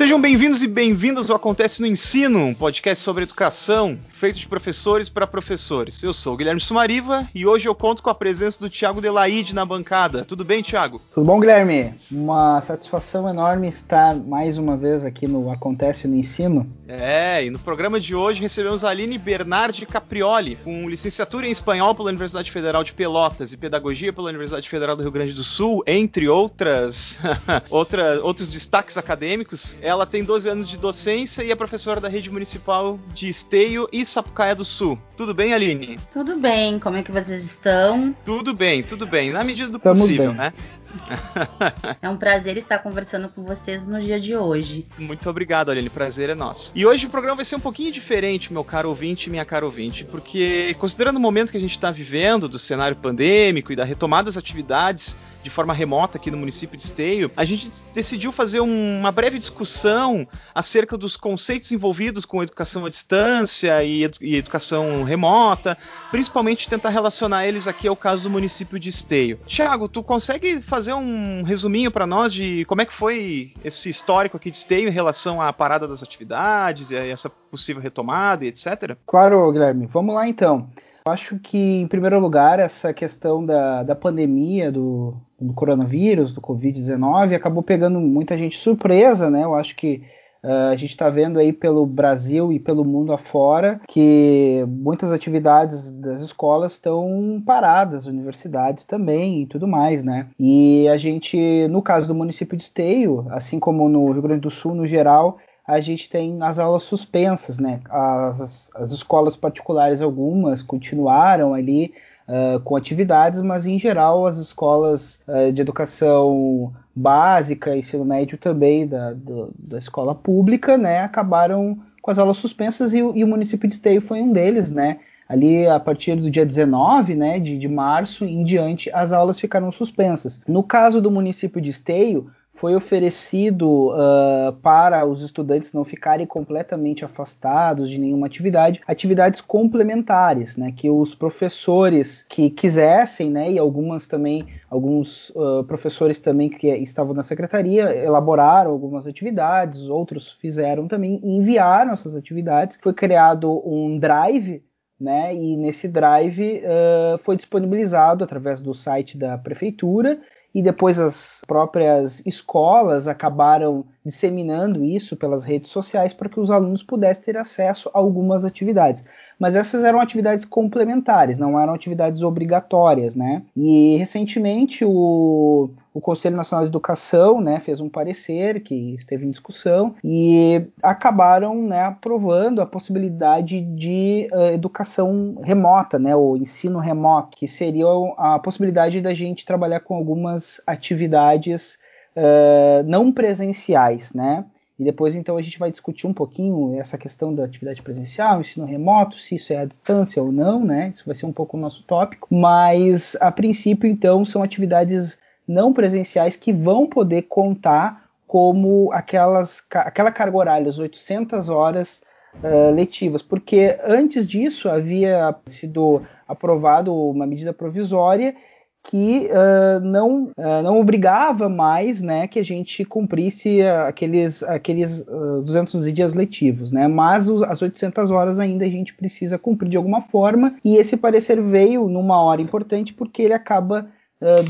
Sejam bem-vindos e bem-vindas ao Acontece no Ensino, um podcast sobre educação, feito de professores para professores. Eu sou o Guilherme Sumariva e hoje eu conto com a presença do Tiago Delaide na bancada. Tudo bem, Tiago? Tudo bom, Guilherme? Uma satisfação enorme estar mais uma vez aqui no Acontece no Ensino. É, e no programa de hoje recebemos a Aline Bernardi Caprioli, com licenciatura em espanhol pela Universidade Federal de Pelotas e pedagogia pela Universidade Federal do Rio Grande do Sul, entre outras outra, outros destaques acadêmicos. Ela tem 12 anos de docência e é professora da rede municipal de Esteio e Sapucaia do Sul. Tudo bem, Aline? Tudo bem, como é que vocês estão? Tudo bem, tudo bem, na medida do Estamos possível, bem. né? é um prazer estar conversando com vocês no dia de hoje. Muito obrigado, Aline. Prazer é nosso. E hoje o programa vai ser um pouquinho diferente, meu caro ouvinte e minha cara ouvinte, porque considerando o momento que a gente está vivendo, do cenário pandêmico e da retomada das atividades de forma remota aqui no município de Esteio, a gente decidiu fazer um, uma breve discussão acerca dos conceitos envolvidos com educação à distância e, e educação remota, principalmente tentar relacionar eles aqui ao caso do município de Esteio. Tiago, tu consegue fazer fazer um resuminho para nós de como é que foi esse histórico aqui de Esteio em relação à parada das atividades e essa possível retomada e etc? Claro, Guilherme. Vamos lá então. Acho que, em primeiro lugar, essa questão da, da pandemia, do, do coronavírus, do Covid-19, acabou pegando muita gente surpresa, né? Eu acho que Uh, a gente está vendo aí pelo Brasil e pelo mundo afora que muitas atividades das escolas estão paradas, universidades também e tudo mais, né? E a gente, no caso do município de Esteio, assim como no Rio Grande do Sul no geral, a gente tem as aulas suspensas, né? As, as escolas particulares, algumas, continuaram ali uh, com atividades, mas em geral as escolas uh, de educação básica, ensino médio também da, do, da escola pública, né, acabaram com as aulas suspensas e, e, o município de Esteio foi um deles, né? Ali a partir do dia 19 né, de, de março em diante, as aulas ficaram suspensas. No caso do município de Esteio, foi oferecido uh, para os estudantes não ficarem completamente afastados de nenhuma atividade, atividades complementares, né, que os professores que quisessem, né, e algumas também, alguns uh, professores também que estavam na secretaria elaboraram algumas atividades, outros fizeram também e enviaram essas atividades. Foi criado um drive né? E nesse drive uh, foi disponibilizado através do site da prefeitura e depois as próprias escolas acabaram disseminando isso pelas redes sociais para que os alunos pudessem ter acesso a algumas atividades mas essas eram atividades complementares, não eram atividades obrigatórias, né? E recentemente o, o Conselho Nacional de Educação, né, fez um parecer que esteve em discussão e acabaram, né, aprovando a possibilidade de uh, educação remota, né, o ensino remoto, que seria a possibilidade da gente trabalhar com algumas atividades uh, não presenciais, né? E depois, então, a gente vai discutir um pouquinho essa questão da atividade presencial, ensino remoto, se isso é à distância ou não, né? Isso vai ser um pouco o nosso tópico. Mas, a princípio, então, são atividades não presenciais que vão poder contar como aquelas, aquela carga horária, as 800 horas uh, letivas, porque antes disso havia sido aprovado uma medida provisória que uh, não, uh, não obrigava mais né, que a gente cumprisse aqueles, aqueles uh, 200 dias letivos, né, mas os, as 800 horas ainda a gente precisa cumprir de alguma forma, e esse parecer veio numa hora importante porque ele acaba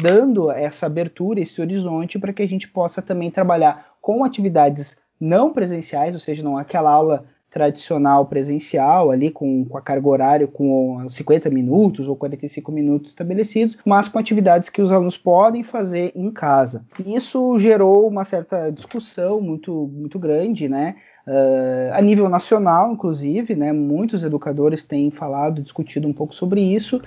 dando essa abertura, esse horizonte, para que a gente possa também trabalhar com atividades não presenciais, ou seja, não aquela aula tradicional presencial, ali com, com a carga horária com 50 minutos ou 45 minutos estabelecidos, mas com atividades que os alunos podem fazer em casa. Isso gerou uma certa discussão muito, muito grande, né? Uh, a nível nacional, inclusive, né, muitos educadores têm falado, discutido um pouco sobre isso,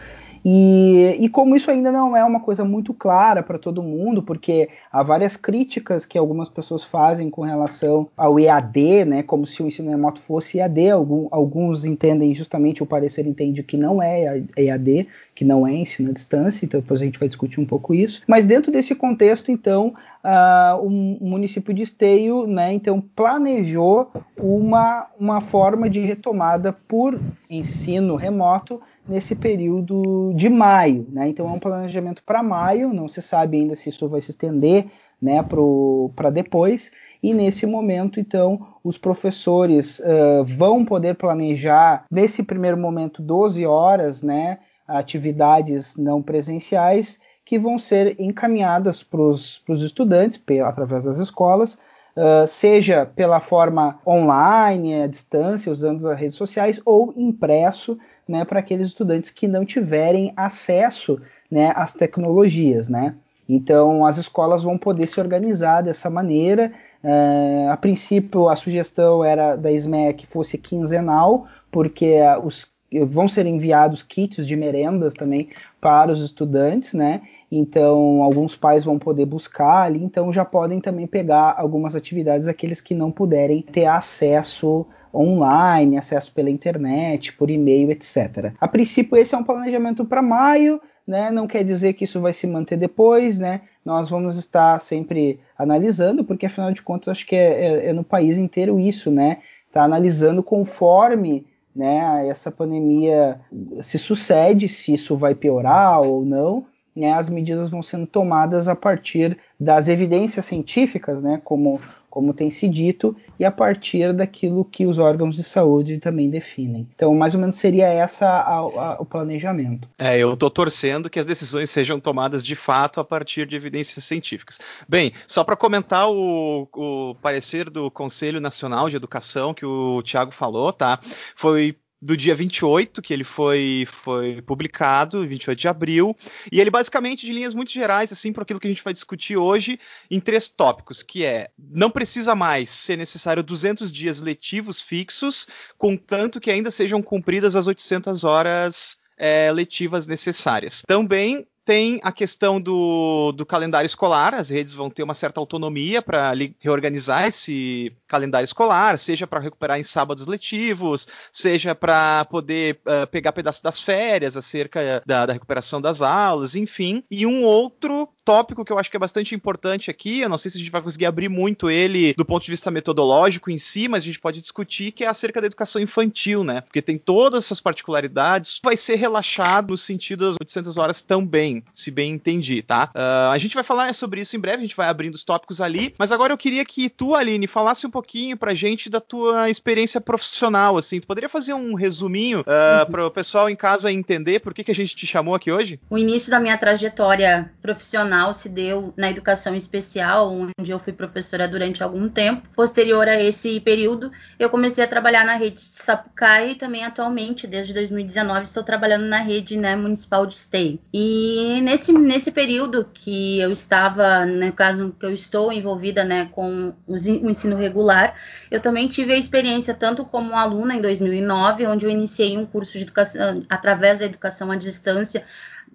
e, e como isso ainda não é uma coisa muito clara para todo mundo, porque há várias críticas que algumas pessoas fazem com relação ao EAD, né, como se o ensino remoto fosse EAD, Algum, alguns entendem justamente, o parecer entende que não é EAD, que não é ensino à distância, então depois a gente vai discutir um pouco isso. Mas dentro desse contexto, então, uh, o município de Esteio, né, então planejou uma, uma forma de retomada por ensino remoto nesse período de maio, né? Então é um planejamento para maio, não se sabe ainda se isso vai se estender né, para depois. E nesse momento, então, os professores uh, vão poder planejar, nesse primeiro momento, 12 horas, né, atividades não presenciais que vão ser encaminhadas para os estudantes através das escolas, uh, seja pela forma online, à distância, usando as redes sociais, ou impresso né, para aqueles estudantes que não tiverem acesso né, às tecnologias. Né? Então, as escolas vão poder se organizar dessa maneira. Uh, a princípio, a sugestão era da SME que fosse quinzenal, porque uh, os, vão ser enviados kits de merendas também para os estudantes, né? Então, alguns pais vão poder buscar ali, então já podem também pegar algumas atividades aqueles que não puderem ter acesso online, acesso pela internet, por e-mail, etc. A princípio, esse é um planejamento para maio, né? Não quer dizer que isso vai se manter depois, né? Nós vamos estar sempre analisando, porque afinal de contas acho que é, é, é no país inteiro isso, né? Está analisando conforme né, essa pandemia se sucede, se isso vai piorar ou não, né, as medidas vão sendo tomadas a partir das evidências científicas, né, como como tem se dito, e a partir daquilo que os órgãos de saúde também definem. Então, mais ou menos seria essa a, a, o planejamento. É, eu estou torcendo que as decisões sejam tomadas de fato a partir de evidências científicas. Bem, só para comentar o, o parecer do Conselho Nacional de Educação que o Tiago falou, tá? Foi do dia 28, que ele foi, foi publicado, 28 de abril, e ele basicamente, de linhas muito gerais, assim, para aquilo que a gente vai discutir hoje, em três tópicos, que é, não precisa mais ser necessário 200 dias letivos fixos, contanto que ainda sejam cumpridas as 800 horas é, letivas necessárias. Também tem a questão do, do, calendário escolar, as redes vão ter uma certa autonomia para reorganizar esse calendário escolar, seja para recuperar em sábados letivos, seja para poder uh, pegar pedaço das férias acerca da, da, recuperação das aulas, enfim. E um outro tópico que eu acho que é bastante importante aqui, eu não sei se a gente vai conseguir abrir muito ele do ponto de vista metodológico em si, mas a gente pode discutir que é acerca da educação infantil, né? Porque tem todas as suas particularidades, vai ser relaxado no sentido das 800 horas também, se bem entendi, tá? Uh, a gente vai falar sobre isso em breve, a gente vai abrindo os tópicos ali, mas agora eu queria que tu, Aline, falasse um pouquinho pra gente da tua experiência profissional, assim, tu poderia fazer um resuminho uh, uhum. para o pessoal em casa entender por que, que a gente te chamou aqui hoje? O início da minha trajetória profissional profissional se deu na educação especial, onde eu fui professora durante algum tempo. Posterior a esse período, eu comecei a trabalhar na rede de Sapucaí e também atualmente, desde 2019, estou trabalhando na rede né, municipal de Esteio. E nesse, nesse período que eu estava, no caso que eu estou envolvida né, com o ensino regular, eu também tive a experiência tanto como aluna em 2009, onde eu iniciei um curso de educação através da educação à distância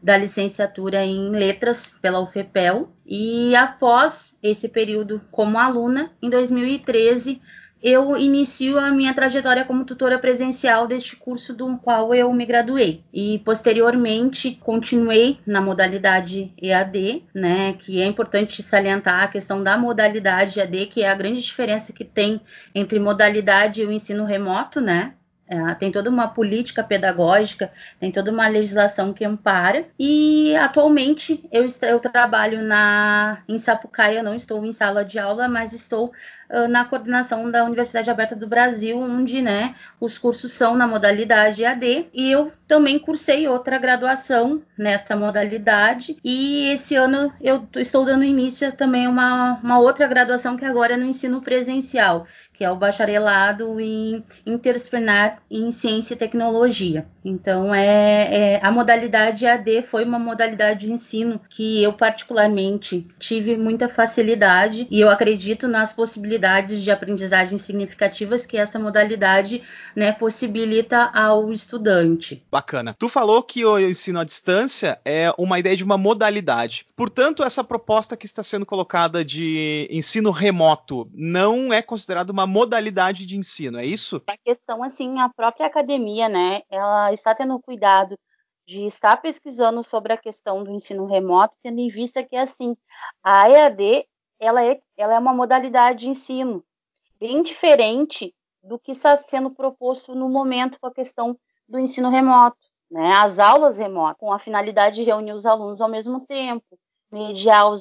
da licenciatura em letras pela UFPEL e após esse período como aluna, em 2013 eu inicio a minha trajetória como tutora presencial deste curso do qual eu me graduei. E posteriormente continuei na modalidade EAD, né, que é importante salientar a questão da modalidade EAD, que é a grande diferença que tem entre modalidade e o ensino remoto, né? É, tem toda uma política pedagógica, tem toda uma legislação que ampara. E atualmente eu, eu trabalho na, em Sapucaia, não estou em sala de aula, mas estou na coordenação da Universidade Aberta do Brasil, onde né, os cursos são na modalidade AD. E eu também cursei outra graduação nesta modalidade. E esse ano eu estou dando início também a uma, uma outra graduação que agora é no ensino presencial, que é o bacharelado em interdisciplinar em ciência e tecnologia. Então, é, é, a modalidade AD foi uma modalidade de ensino que eu particularmente tive muita facilidade e eu acredito nas possibilidades de aprendizagem significativas que essa modalidade né, possibilita ao estudante. Bacana. Tu falou que o ensino à distância é uma ideia de uma modalidade. Portanto, essa proposta que está sendo colocada de ensino remoto não é considerada uma modalidade de ensino, é isso? A questão, assim, a própria academia, né, ela está tendo cuidado de estar pesquisando sobre a questão do ensino remoto, tendo em vista que, assim, a EAD, ela é, ela é uma modalidade de ensino bem diferente do que está sendo proposto no momento com a questão do ensino remoto, né? As aulas remotas, com a finalidade de reunir os alunos ao mesmo tempo, mediar ao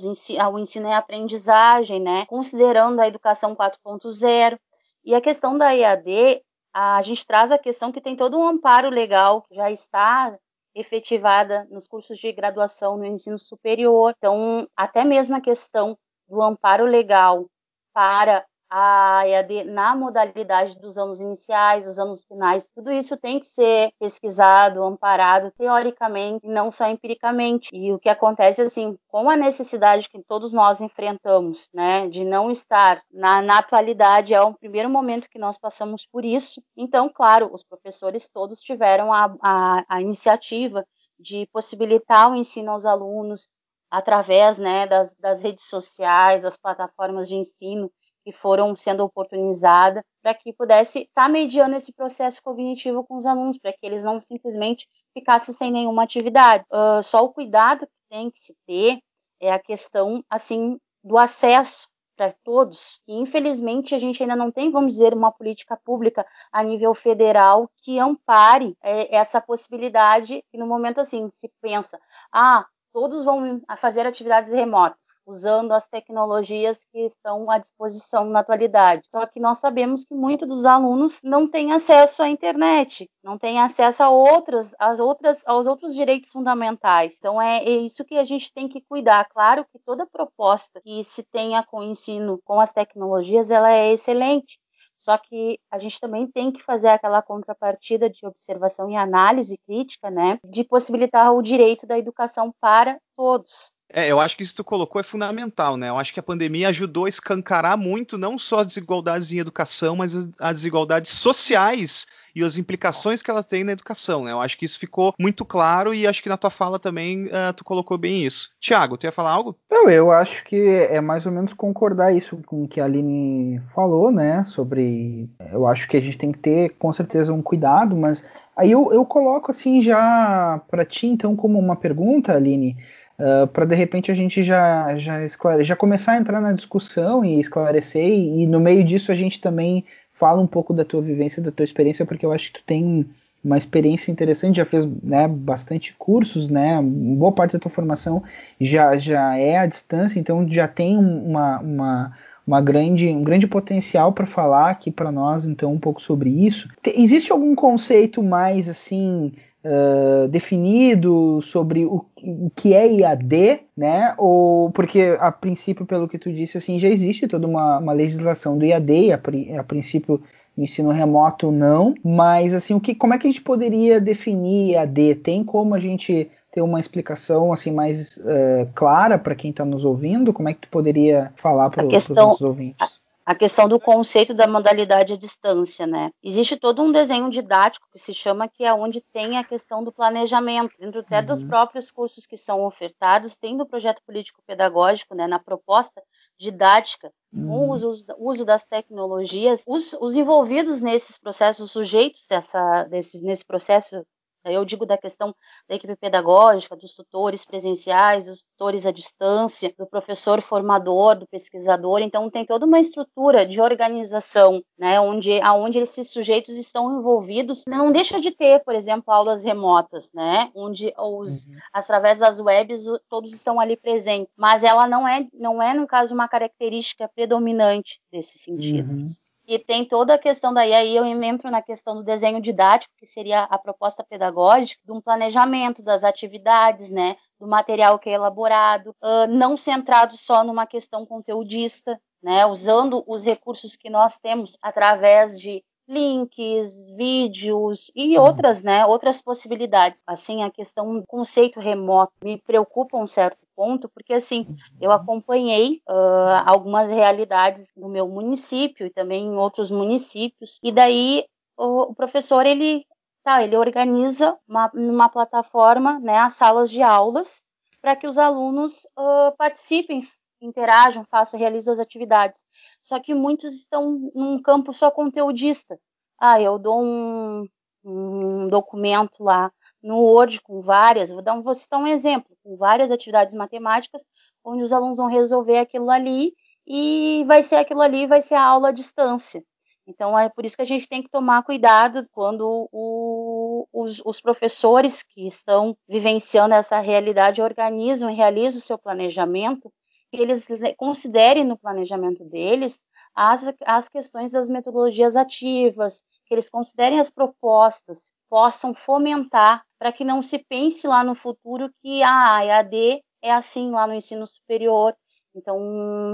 ensino e aprendizagem, né, considerando a educação 4.0. E a questão da EAD, a gente traz a questão que tem todo um amparo legal que já está efetivada nos cursos de graduação no ensino superior. Então, até mesmo a questão do amparo legal para a EAD na modalidade dos anos iniciais, dos anos finais, tudo isso tem que ser pesquisado, amparado teoricamente não só empiricamente. E o que acontece assim, com a necessidade que todos nós enfrentamos, né, de não estar na, na atualidade, é o primeiro momento que nós passamos por isso. Então, claro, os professores todos tiveram a, a, a iniciativa de possibilitar o ensino aos alunos através né, das, das redes sociais, das plataformas de ensino, que foram sendo oportunizadas para que pudesse estar tá mediando esse processo cognitivo com os alunos, para que eles não simplesmente ficassem sem nenhuma atividade. Uh, só o cuidado que tem que se ter é a questão assim do acesso para todos. E infelizmente a gente ainda não tem, vamos dizer, uma política pública a nível federal que ampare é, essa possibilidade. E no momento assim se pensa, ah, todos vão fazer atividades remotas, usando as tecnologias que estão à disposição na atualidade. Só que nós sabemos que muitos dos alunos não têm acesso à internet, não têm acesso a outras, às outras, aos outros direitos fundamentais. Então é, é isso que a gente tem que cuidar. Claro que toda proposta que se tenha com o ensino com as tecnologias, ela é excelente. Só que a gente também tem que fazer aquela contrapartida de observação e análise crítica, né, de possibilitar o direito da educação para todos. É, eu acho que isso que tu colocou é fundamental, né? Eu acho que a pandemia ajudou a escancarar muito não só as desigualdades em educação, mas as desigualdades sociais e as implicações que ela tem na educação, né? Eu acho que isso ficou muito claro e acho que na tua fala também uh, tu colocou bem isso. Tiago, tu ia falar algo? Não, eu acho que é mais ou menos concordar isso com o que a Aline falou, né? Sobre. Eu acho que a gente tem que ter com certeza um cuidado, mas aí eu, eu coloco assim já para ti, então, como uma pergunta, Aline. Uh, ah, para de repente a gente já já, esclare... já começar a entrar na discussão e esclarecer e, e, no meio disso a gente também fala um pouco da tua vivência, da tua experiência, porque eu acho que tu tem uma experiência interessante, já fez né, bastante cursos, né? Boa parte da tua formação já, já é à distância, então já tem uma, uma, uma grande, um grande potencial para falar aqui para nós, então, um pouco sobre isso. Existe algum conceito mais assim uh, definido sobre o, o, que é IAD, né? Ou porque a princípio, pelo que tu disse, assim, já existe toda uma, uma legislação do IAD, a, a princípio ensino remoto não, mas assim, o que, como é que a gente poderia definir IAD? Tem como a gente ter uma explicação assim mais uh, clara para quem está nos ouvindo? Como é que tu poderia falar para os nossos ouvintes? A questão do conceito da modalidade à distância, né? Existe todo um desenho didático que se chama que é onde tem a questão do planejamento, dentro até uhum. dos próprios cursos que são ofertados, tem no projeto político pedagógico, né, na proposta didática, uhum. com o uso, uso, das tecnologias, os, os, envolvidos nesses processos, os sujeitos dessa, desse, nesse processo eu digo da questão da equipe pedagógica, dos tutores presenciais, dos tutores à distância, do professor formador, do pesquisador. Então, tem toda uma estrutura de organização, né, onde, onde esses sujeitos estão envolvidos. Não deixa de ter, por exemplo, aulas remotas, né, onde os, uhum. através das webs todos estão ali presentes. Mas ela não é, não é no caso, uma característica predominante desse sentido. Uhum. E tem toda a questão daí, aí eu entro na questão do desenho didático, que seria a proposta pedagógica, de um planejamento das atividades, né, do material que é elaborado, não centrado só numa questão conteudista, né, usando os recursos que nós temos através de links, vídeos e uhum. outras, né, outras possibilidades. Assim, a questão do conceito remoto me preocupa um certo ponto, porque assim, eu uhum. acompanhei uh, algumas realidades no meu município e também em outros municípios, e daí o, o professor, ele, tá, ele organiza uma, uma plataforma, né, as salas de aulas, para que os alunos uh, participem, interajam, façam, realizem as atividades. Só que muitos estão num campo só conteudista. Ah, eu dou um, um documento lá no Word com várias, vou, dar um, vou citar um exemplo, com várias atividades matemáticas, onde os alunos vão resolver aquilo ali e vai ser aquilo ali, vai ser a aula à distância. Então é por isso que a gente tem que tomar cuidado quando o, os, os, professores que estão vivenciando essa realidade organizam e realizam o seu planejamento, que eles considerem no planejamento deles as, as questões das metodologias ativas, que eles considerem as propostas, possam fomentar para que não se pense lá no futuro que ah, a EAD é assim lá no ensino superior. Então,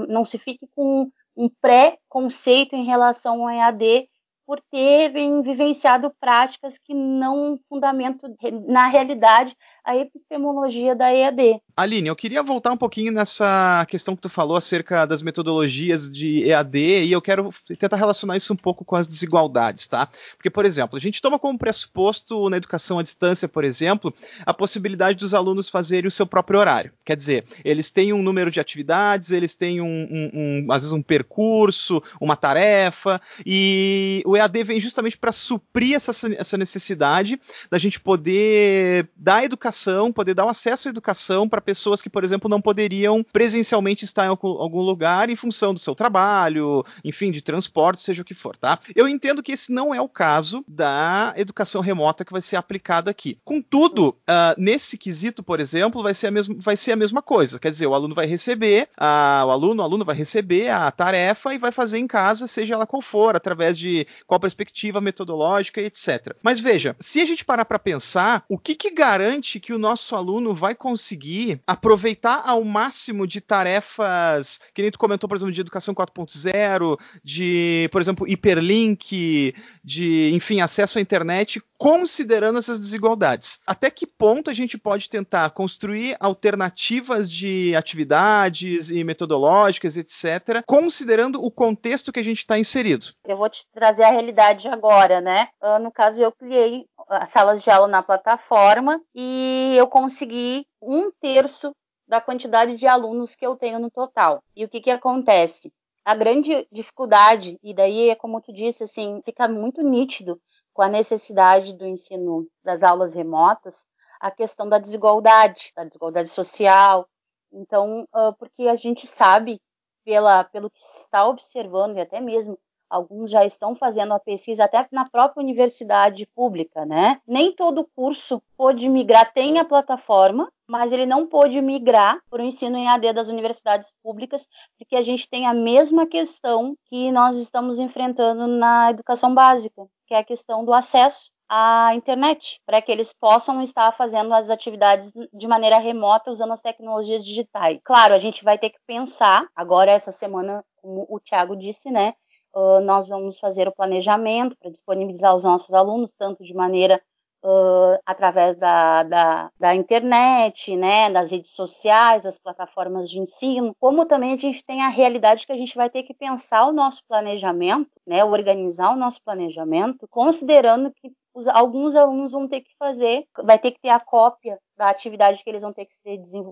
não se fique com um pré-conceito em relação ao EAD por terem vivenciado práticas que não fundamentam na realidade a epistemologia da EAD. Aline, eu queria voltar um pouquinho nessa questão que tu falou acerca das metodologias de EAD e eu quero tentar relacionar isso um pouco com as desigualdades, tá? Porque, por exemplo, a gente toma como pressuposto na educação à distância, por exemplo, a possibilidade dos alunos fazerem o seu próprio horário. Quer dizer, eles têm um número de atividades, eles têm um, um, um às vezes um percurso, uma tarefa, e o EAD vem justamente para suprir essa, essa necessidade da gente poder dar educação, poder dar um acesso à educação para pessoas que, por exemplo, não poderiam presencialmente estar em algum lugar em função do seu trabalho, enfim, de transporte, seja o que for, tá? Eu entendo que esse não é o caso da educação remota que vai ser aplicada aqui. Contudo, uh, nesse quesito, por exemplo, vai ser, a mesma, vai ser a mesma coisa. Quer dizer, o aluno vai receber, uh, o aluno, o aluno vai receber a tarefa e vai fazer em casa, seja ela qual for, através de qual perspectiva metodológica, etc. Mas veja, se a gente parar para pensar, o que, que garante que o nosso aluno vai conseguir aproveitar ao máximo de tarefas, que nem tu comentou, por exemplo, de educação 4.0, de, por exemplo, hiperlink, de, enfim, acesso à internet, considerando essas desigualdades. Até que ponto a gente pode tentar construir alternativas de atividades e metodológicas, etc., considerando o contexto que a gente está inserido? Eu vou te trazer a realidade agora, né? Ah, no caso, eu criei as salas de aula na plataforma e eu consegui um terço da quantidade de alunos que eu tenho no total. E o que, que acontece? A grande dificuldade, e daí é como tu disse, assim, fica muito nítido com a necessidade do ensino das aulas remotas, a questão da desigualdade, da desigualdade social. Então, porque a gente sabe, pela, pelo que está observando, e até mesmo alguns já estão fazendo a pesquisa até na própria universidade pública, né? Nem todo curso pôde migrar, tem a plataforma, mas ele não pôde migrar para o ensino em AD das universidades públicas, porque a gente tem a mesma questão que nós estamos enfrentando na educação básica, que é a questão do acesso à internet, para que eles possam estar fazendo as atividades de maneira remota usando as tecnologias digitais. Claro, a gente vai ter que pensar, agora essa semana, como o Tiago disse, né, uh, nós vamos fazer o planejamento para disponibilizar os nossos alunos, tanto de maneira uh, através da, da, da, internet, né, das redes sociais, das plataformas de ensino, como também a gente tem a realidade que a gente vai ter que pensar o nosso planejamento, né, organizar o nosso planejamento, considerando que os, alguns alunos vão ter que fazer, vai ter que ter a cópia da atividade que eles vão ter que,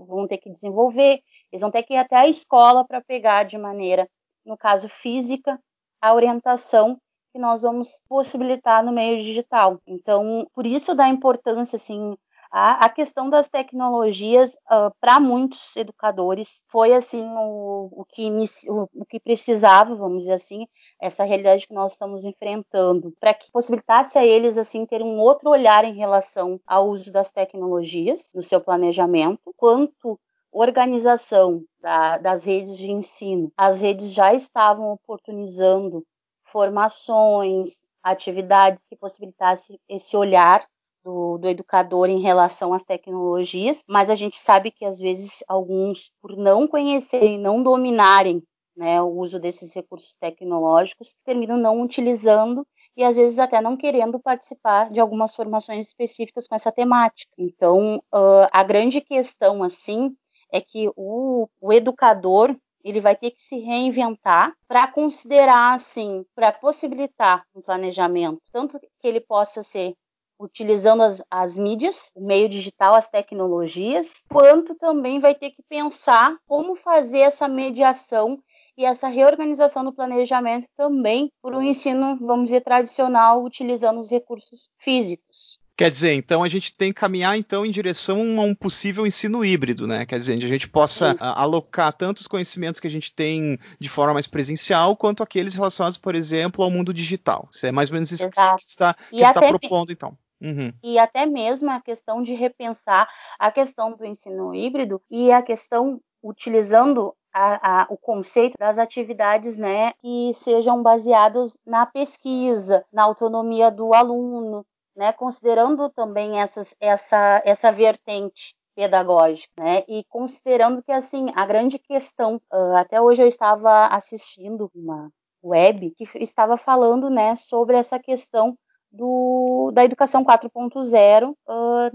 vão ter que desenvolver, eles vão ter que ir até a escola para pegar de maneira, no caso física, a orientação que nós vamos possibilitar no meio digital. Então, por isso da importância, assim, a, a questão das tecnologias uh, para muitos educadores foi assim o, o que o, o, que precisava, vamos dizer assim, essa realidade que nós estamos enfrentando, para que possibilitasse a eles assim ter um outro olhar em relação ao uso das tecnologias no seu planejamento, quanto organização da, das redes de ensino. As redes já estavam oportunizando formações, atividades que possibilitassem esse olhar do, do, educador em relação às tecnologias, mas a gente sabe que às vezes alguns, por não conhecerem, não dominarem né, o uso desses recursos tecnológicos, terminam não utilizando e às vezes até não querendo participar de algumas formações específicas com essa temática. Então, uh, a grande questão, assim, é que o, o educador ele vai ter que se reinventar para considerar assim, para possibilitar um planejamento, tanto que ele possa ser utilizando as, as, mídias, o meio digital, as tecnologias, quanto também vai ter que pensar como fazer essa mediação e essa reorganização do planejamento também para o ensino, vamos dizer, tradicional, utilizando os recursos físicos. Quer dizer, então a gente tem que caminhar então em direção a um possível ensino híbrido, né? Quer dizer, a gente possa alocar tanto os conhecimentos que a gente tem de forma mais presencial, quanto aqueles relacionados, por exemplo, ao mundo digital. Isso é mais ou menos isso Exato. que está, que está propondo, então. Uhum. E até mesmo a questão de repensar a questão do ensino híbrido e a questão utilizando a, a, o conceito das atividades né, que sejam baseados na pesquisa, na autonomia do aluno, né, considerando também essas, essa, essa vertente pedagógica, né, e considerando que assim a grande questão, uh, até hoje eu estava assistindo uma web que estava falando, né, sobre essa questão do, da educação 4.0 uh,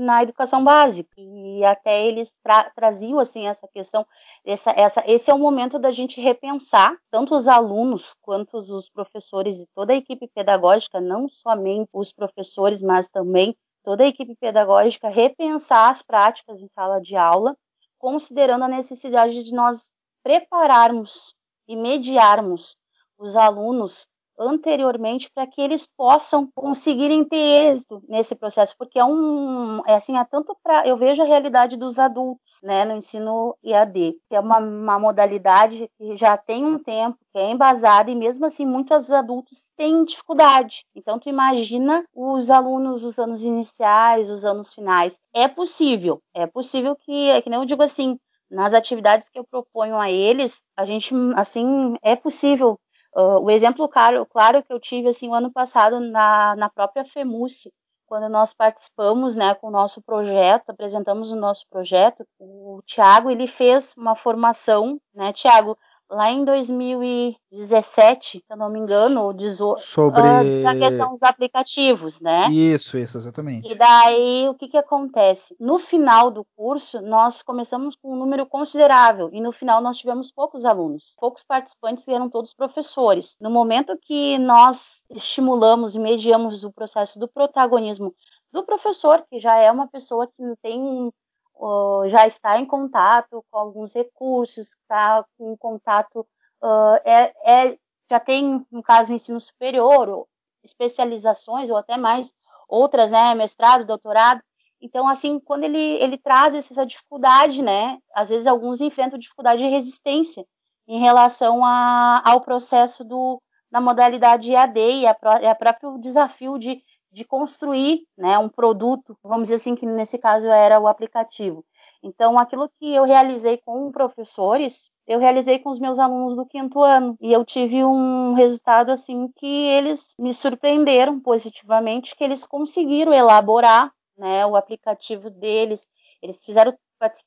na educação básica. E até eles tra traziam assim essa questão, essa, essa, esse é o momento da gente repensar, tanto os alunos quanto os professores e toda a equipe pedagógica, não somente os professores, mas também toda a equipe pedagógica, repensar as práticas em sala de aula, considerando a necessidade de nós prepararmos e mediarmos os alunos anteriormente para que eles possam conseguirem ter êxito nesse processo, porque é um, é assim, é tanto para, eu vejo a realidade dos adultos, né, no ensino IAD, que é uma, uma modalidade que já tem um tempo, que é embasada e mesmo assim muitos adultos têm dificuldade. Então tu imagina os alunos dos anos iniciais, os anos finais. É possível, é possível que, é que nem eu digo assim, nas atividades que eu proponho a eles, a gente, assim, é possível Uh, o exemplo claro, claro que eu tive assim o ano passado na, na própria FEMUSE, quando nós participamos né, com o nosso projeto, apresentamos o nosso projeto, o Tiago ele fez uma formação, né, Tiago, lá em 2017, se eu não me engano, ou 18, sobre uh, a questão dos aplicativos, né? Isso, isso, exatamente. E daí o que que acontece? No final do curso, nós começamos com um número considerável e no final nós tivemos poucos alunos, poucos participantes eram todos professores. No momento que nós estimulamos e mediamos o processo do protagonismo do professor, que já é uma pessoa que tem já está em contato com alguns recursos, está em contato, uh, é, é, já tem, no caso, ensino superior, especializações ou até mais outras, né, mestrado, doutorado. Então, assim, quando ele, ele traz essa dificuldade, né, às vezes alguns enfrentam dificuldade de resistência em relação a, ao processo do, da modalidade EAD e a, a próprio desafio de de construir né, um produto, vamos dizer assim, que nesse caso era o aplicativo. Então, aquilo que eu realizei com professores, eu realizei com os meus alunos do quinto ano. E eu tive um resultado, assim, que eles me surpreenderam positivamente, que eles conseguiram elaborar né, o aplicativo deles. Eles fizeram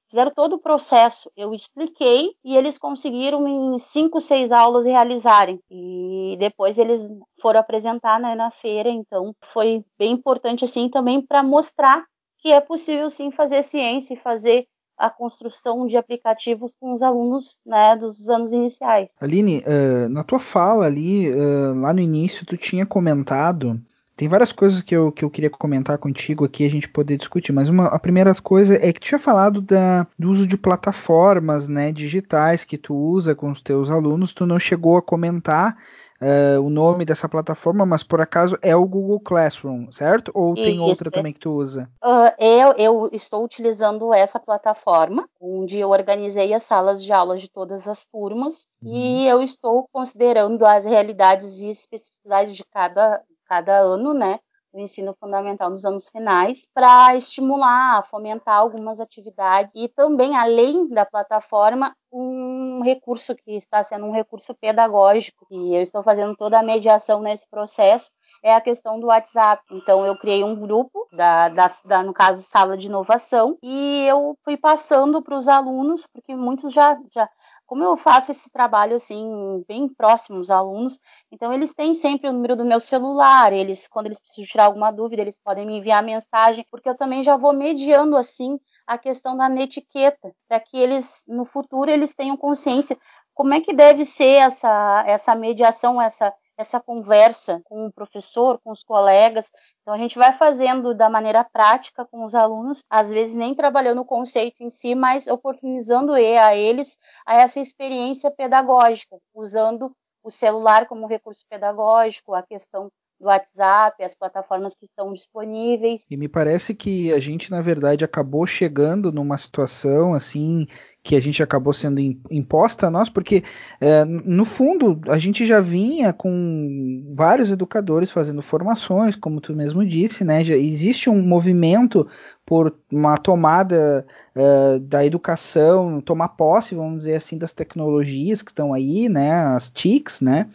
fizeram todo o processo. Eu expliquei e eles conseguiram em cinco, seis aulas realizarem. E depois eles foram apresentar né, na feira. Então foi bem importante assim também para mostrar que é possível sim fazer ciência e fazer a construção de aplicativos com os alunos né, dos anos iniciais. Aline, uh, na tua fala ali, uh, lá no início, tu tinha comentado tem várias coisas que eu, que eu queria comentar contigo aqui, a gente poder discutir, mas uma, a primeira coisa é que tu tinha falado da, do uso de plataformas né, digitais que tu usa com os teus alunos, tu não chegou a comentar uh, o nome dessa plataforma, mas por acaso é o Google Classroom, certo? Ou tem Isso, outra é. também que tu usa? Uh, eu, eu estou utilizando essa plataforma, onde eu organizei as salas de aulas de todas as turmas, uhum. e eu estou considerando as realidades e especificidades de cada cada ano, né, do ensino fundamental nos anos finais, para estimular, fomentar algumas atividades e também, além da plataforma, um recurso que está sendo um recurso pedagógico, e eu estou fazendo toda a mediação nesse processo, é a questão do WhatsApp. Então, eu criei um grupo, da, da, da no caso, sala de inovação, e eu fui passando para os alunos, porque muitos já, já como eu faço esse trabalho assim bem próximo aos alunos, então eles têm sempre o número do meu celular, eles quando eles precisam tirar alguma dúvida, eles podem me enviar mensagem, porque eu também já vou mediando assim a questão da netiqueta, para que eles no futuro eles tenham consciência como é que deve ser essa essa mediação, essa essa conversa com o professor, com os colegas. Então a gente vai fazendo da maneira prática com os alunos, às vezes nem trabalhando o conceito em si, mas oportunizando a eles a essa experiência pedagógica, usando o celular como recurso pedagógico, a questão do WhatsApp, as plataformas que estão disponíveis. E me parece que a gente, na verdade, acabou chegando numa situação assim que a gente acabou sendo imposta a nós, porque é, no fundo a gente já vinha com vários educadores fazendo formações, como tu mesmo disse, né? Já existe um movimento por uma tomada uh, da educação, tomar posse, vamos dizer assim, das tecnologias que estão aí, né, as TICs, né,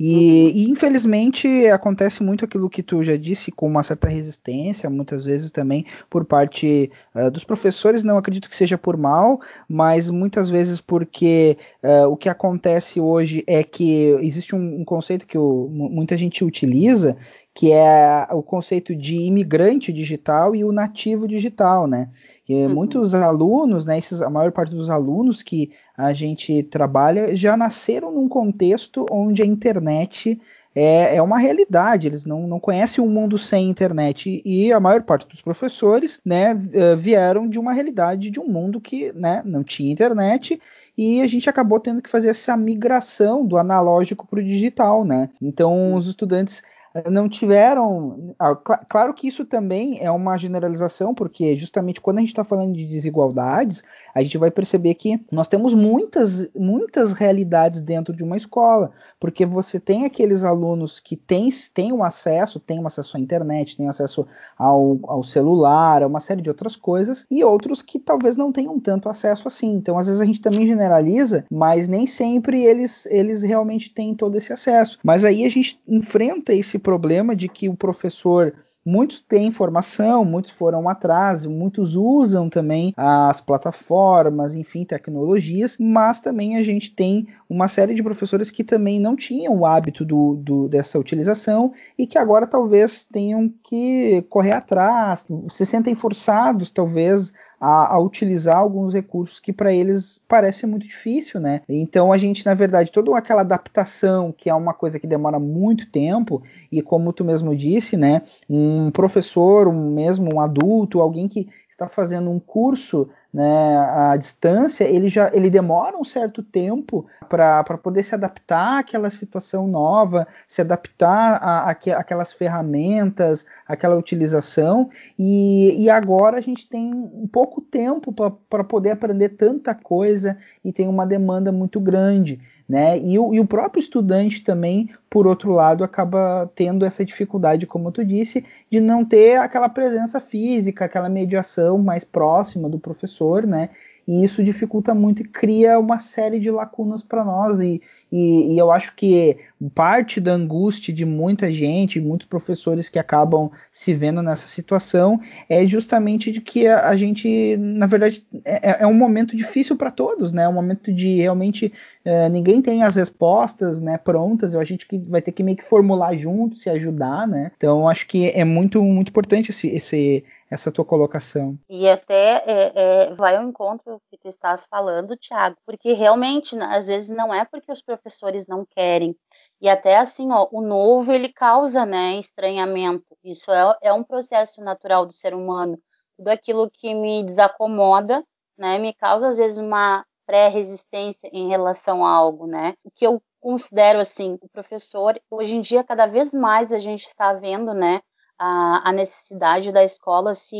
e, uhum. e, infelizmente acontece muito aquilo que tu já disse, com uma certa resistência, muitas vezes também por parte uh, dos professores, não acredito que seja por mal, mas muitas vezes porque uh, o que acontece hoje é que existe um, um conceito que o, muita gente utiliza, que é o conceito de imigrante digital e o nativo digital, né? Uhum. Muitos alunos, né, esses, a maior parte dos alunos que a gente trabalha já nasceram num contexto onde a internet é, é uma realidade, eles não, não conhecem o um mundo sem internet e a maior parte dos professores né, eh, vieram de uma realidade de um mundo que né, não tinha internet e a gente acabou tendo que fazer essa migração do analógico para o digital, né? Então os estudantes não tiveram. Ah, claro que isso também é uma generalização, porque justamente quando a gente está falando de desigualdades, a gente vai perceber que nós temos muitas, muitas realidades dentro de uma escola, porque você tem aqueles alunos que têm, têm o acesso, têm o acesso à internet, têm acesso ao, ao celular, a uma série de outras coisas, e outros que talvez não tenham tanto acesso assim. Então, às vezes a gente também generaliza, mas nem sempre eles, eles realmente têm todo esse acesso. Mas aí a gente enfrenta esse problema de que o professor Muitos têm informação, muitos foram atrás, muitos usam também as plataformas, enfim, tecnologias, mas também a gente tem uma série de professores que também não tinham o hábito do, do, dessa utilização e que agora talvez tenham que correr atrás, se sentem forçados, talvez, a, a utilizar alguns recursos que para eles parece muito difícil, né? Então a gente, na verdade, toda aquela adaptação, que é uma coisa que demora muito tempo, e como tu mesmo disse, né? Um professor, um mesmo um adulto, alguém que está fazendo um curso né, à distância, ele já ele demora um certo tempo para poder se adaptar àquela situação nova, se adaptar a, a, aquelas ferramentas, aquela utilização, e, e agora a gente tem pouco tempo para poder aprender tanta coisa e tem uma demanda muito grande. Né? E, o, e o próprio estudante também, por outro lado, acaba tendo essa dificuldade, como tu disse, de não ter aquela presença física, aquela mediação mais próxima do professor, né? E isso dificulta muito e cria uma série de lacunas para nós. E, e, e, eu acho que parte da angústia de muita gente, muitos professores que acabam se vendo nessa situação, é justamente de que a, a gente, na verdade, é, é, é um momento difícil para todos, né? É um momento de realmente é, ninguém tem as respostas né, prontas, a gente que vai ter que meio que formular junto, se ajudar, né? Então acho que é muito, muito importante esse, esse essa tua colocação. E até é, é, vai ao encontro que tu estás falando, Tiago, porque realmente, né, às vezes, não é porque os professores não querem. E até assim, ó, o novo ele causa né, estranhamento. Isso é, é um processo natural do ser humano. Tudo aquilo que me desacomoda, né, me causa às vezes uma pré-resistência em relação a algo, né? O que eu considero assim, o professor, hoje em dia cada vez mais a gente está vendo, né, a, a necessidade da escola se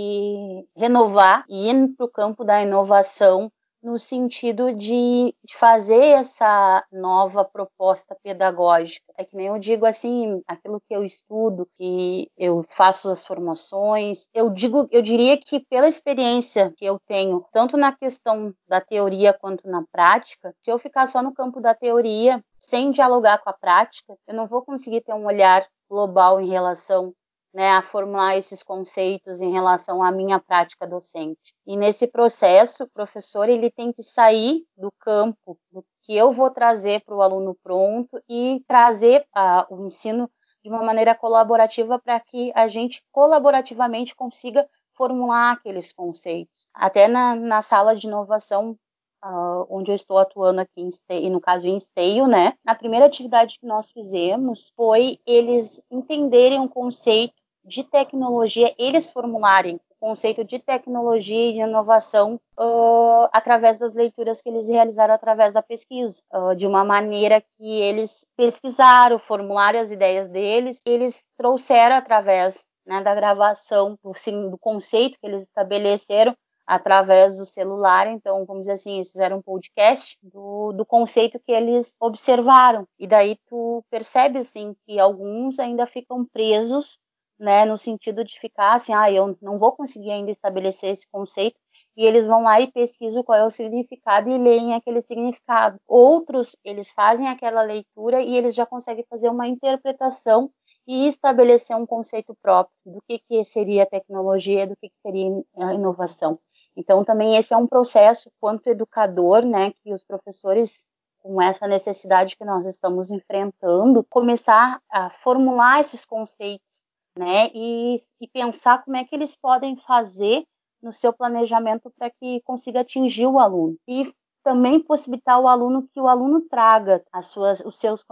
renovar e ir para o campo da inovação no sentido de fazer essa nova proposta pedagógica. É que nem eu digo assim, aquilo que eu estudo, que eu faço as formações, eu digo, eu diria que pela experiência que eu tenho, tanto na questão da teoria quanto na prática, se eu ficar só no campo da teoria, sem dialogar com a prática, eu não vou conseguir ter um olhar global em relação né, a formular esses conceitos em relação à minha prática docente. E nesse processo, o professor ele tem que sair do campo do que eu vou trazer para o aluno pronto e trazer o ensino de uma maneira colaborativa para que a gente colaborativamente consiga formular aqueles conceitos. Até na, na sala de inovação Uh, onde eu estou atuando aqui em Esteio, no caso em Esteio, né? A primeira atividade que nós fizemos foi eles entenderem um conceito de tecnologia eles formularem o conceito de tecnologia e de inovação uh, através das leituras que eles realizaram através da pesquisa, uh, de uma maneira que eles pesquisaram, formularam as ideias deles, eles trouxeram através né, da gravação do, do conceito que eles estabeleceram através do celular. Então, vamos dizer assim, eles fizeram um podcast do, do conceito que eles observaram. E daí tu percebe, assim, que alguns ainda ficam presos, né, no sentido de ficar assim, ah, eu não vou conseguir ainda estabelecer esse conceito. E eles vão lá e pesquisam qual é o significado e leem aquele significado. Outros, eles fazem aquela leitura e eles já conseguem fazer uma interpretação e estabelecer um conceito próprio do que, que seria tecnologia, do que, que seria inovação. Então, também esse é um processo, quanto educador, né, que os professores, com essa necessidade que nós estamos enfrentando, começar a formular esses conceitos, né, e, e pensar como é que eles podem fazer no seu planejamento para que consiga atingir o aluno. E também possibilitar o aluno que o aluno traga as suas, os seus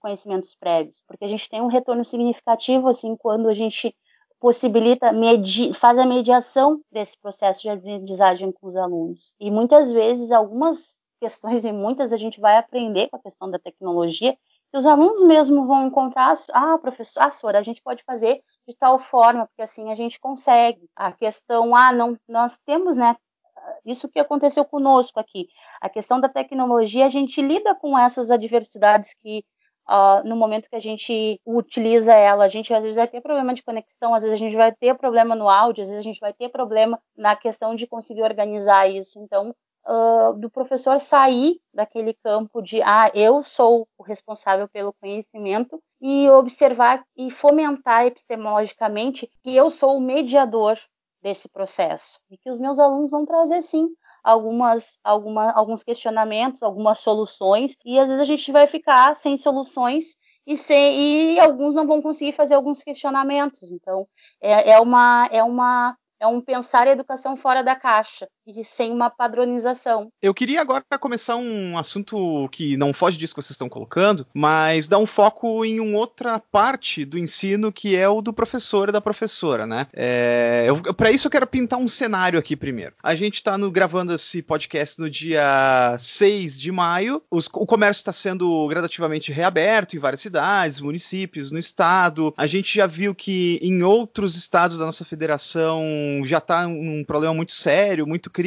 conhecimentos prévios, porque a gente tem um retorno significativo assim quando a gente possibilita, medi, faz a mediação desse processo de aprendizagem com os alunos. E muitas vezes, algumas questões, e muitas a gente vai aprender com a questão da tecnologia, que os alunos mesmo vão encontrar, ah, professor, ah, a gente pode fazer de tal forma, porque assim a gente consegue. A questão, ah, não, nós temos, né, isso que aconteceu conosco aqui. A questão da tecnologia, a gente lida com essas adversidades que uh, no momento que a gente utiliza ela, a gente às vezes vai ter problema de conexão, às vezes a gente vai ter problema no áudio, às vezes a gente vai ter problema na questão de conseguir organizar isso. Então, uh, do professor sair daquele campo de, ah, eu sou o responsável pelo conhecimento e observar e fomentar epistemologicamente que eu sou o mediador desse processo e que os meus alunos vão trazer sim algumas, alguma, alguns questionamentos, algumas soluções, e às vezes a gente vai ficar sem soluções e, sem, e alguns não vão conseguir fazer alguns questionamentos. Então, é, é, uma, é uma é um pensar a educação fora da caixa e sem uma padronização. Eu queria agora começar um assunto que não foge disso que vocês estão colocando, mas dar um foco em uma outra parte do ensino que é o do professor e da professora, né? É, Para isso eu quero pintar um cenário aqui primeiro. A gente está gravando esse podcast no dia 6 de maio. Os, o comércio está sendo gradativamente reaberto em várias cidades, municípios, no estado. A gente já viu que em outros estados da nossa federação já está um problema muito sério, muito crítico.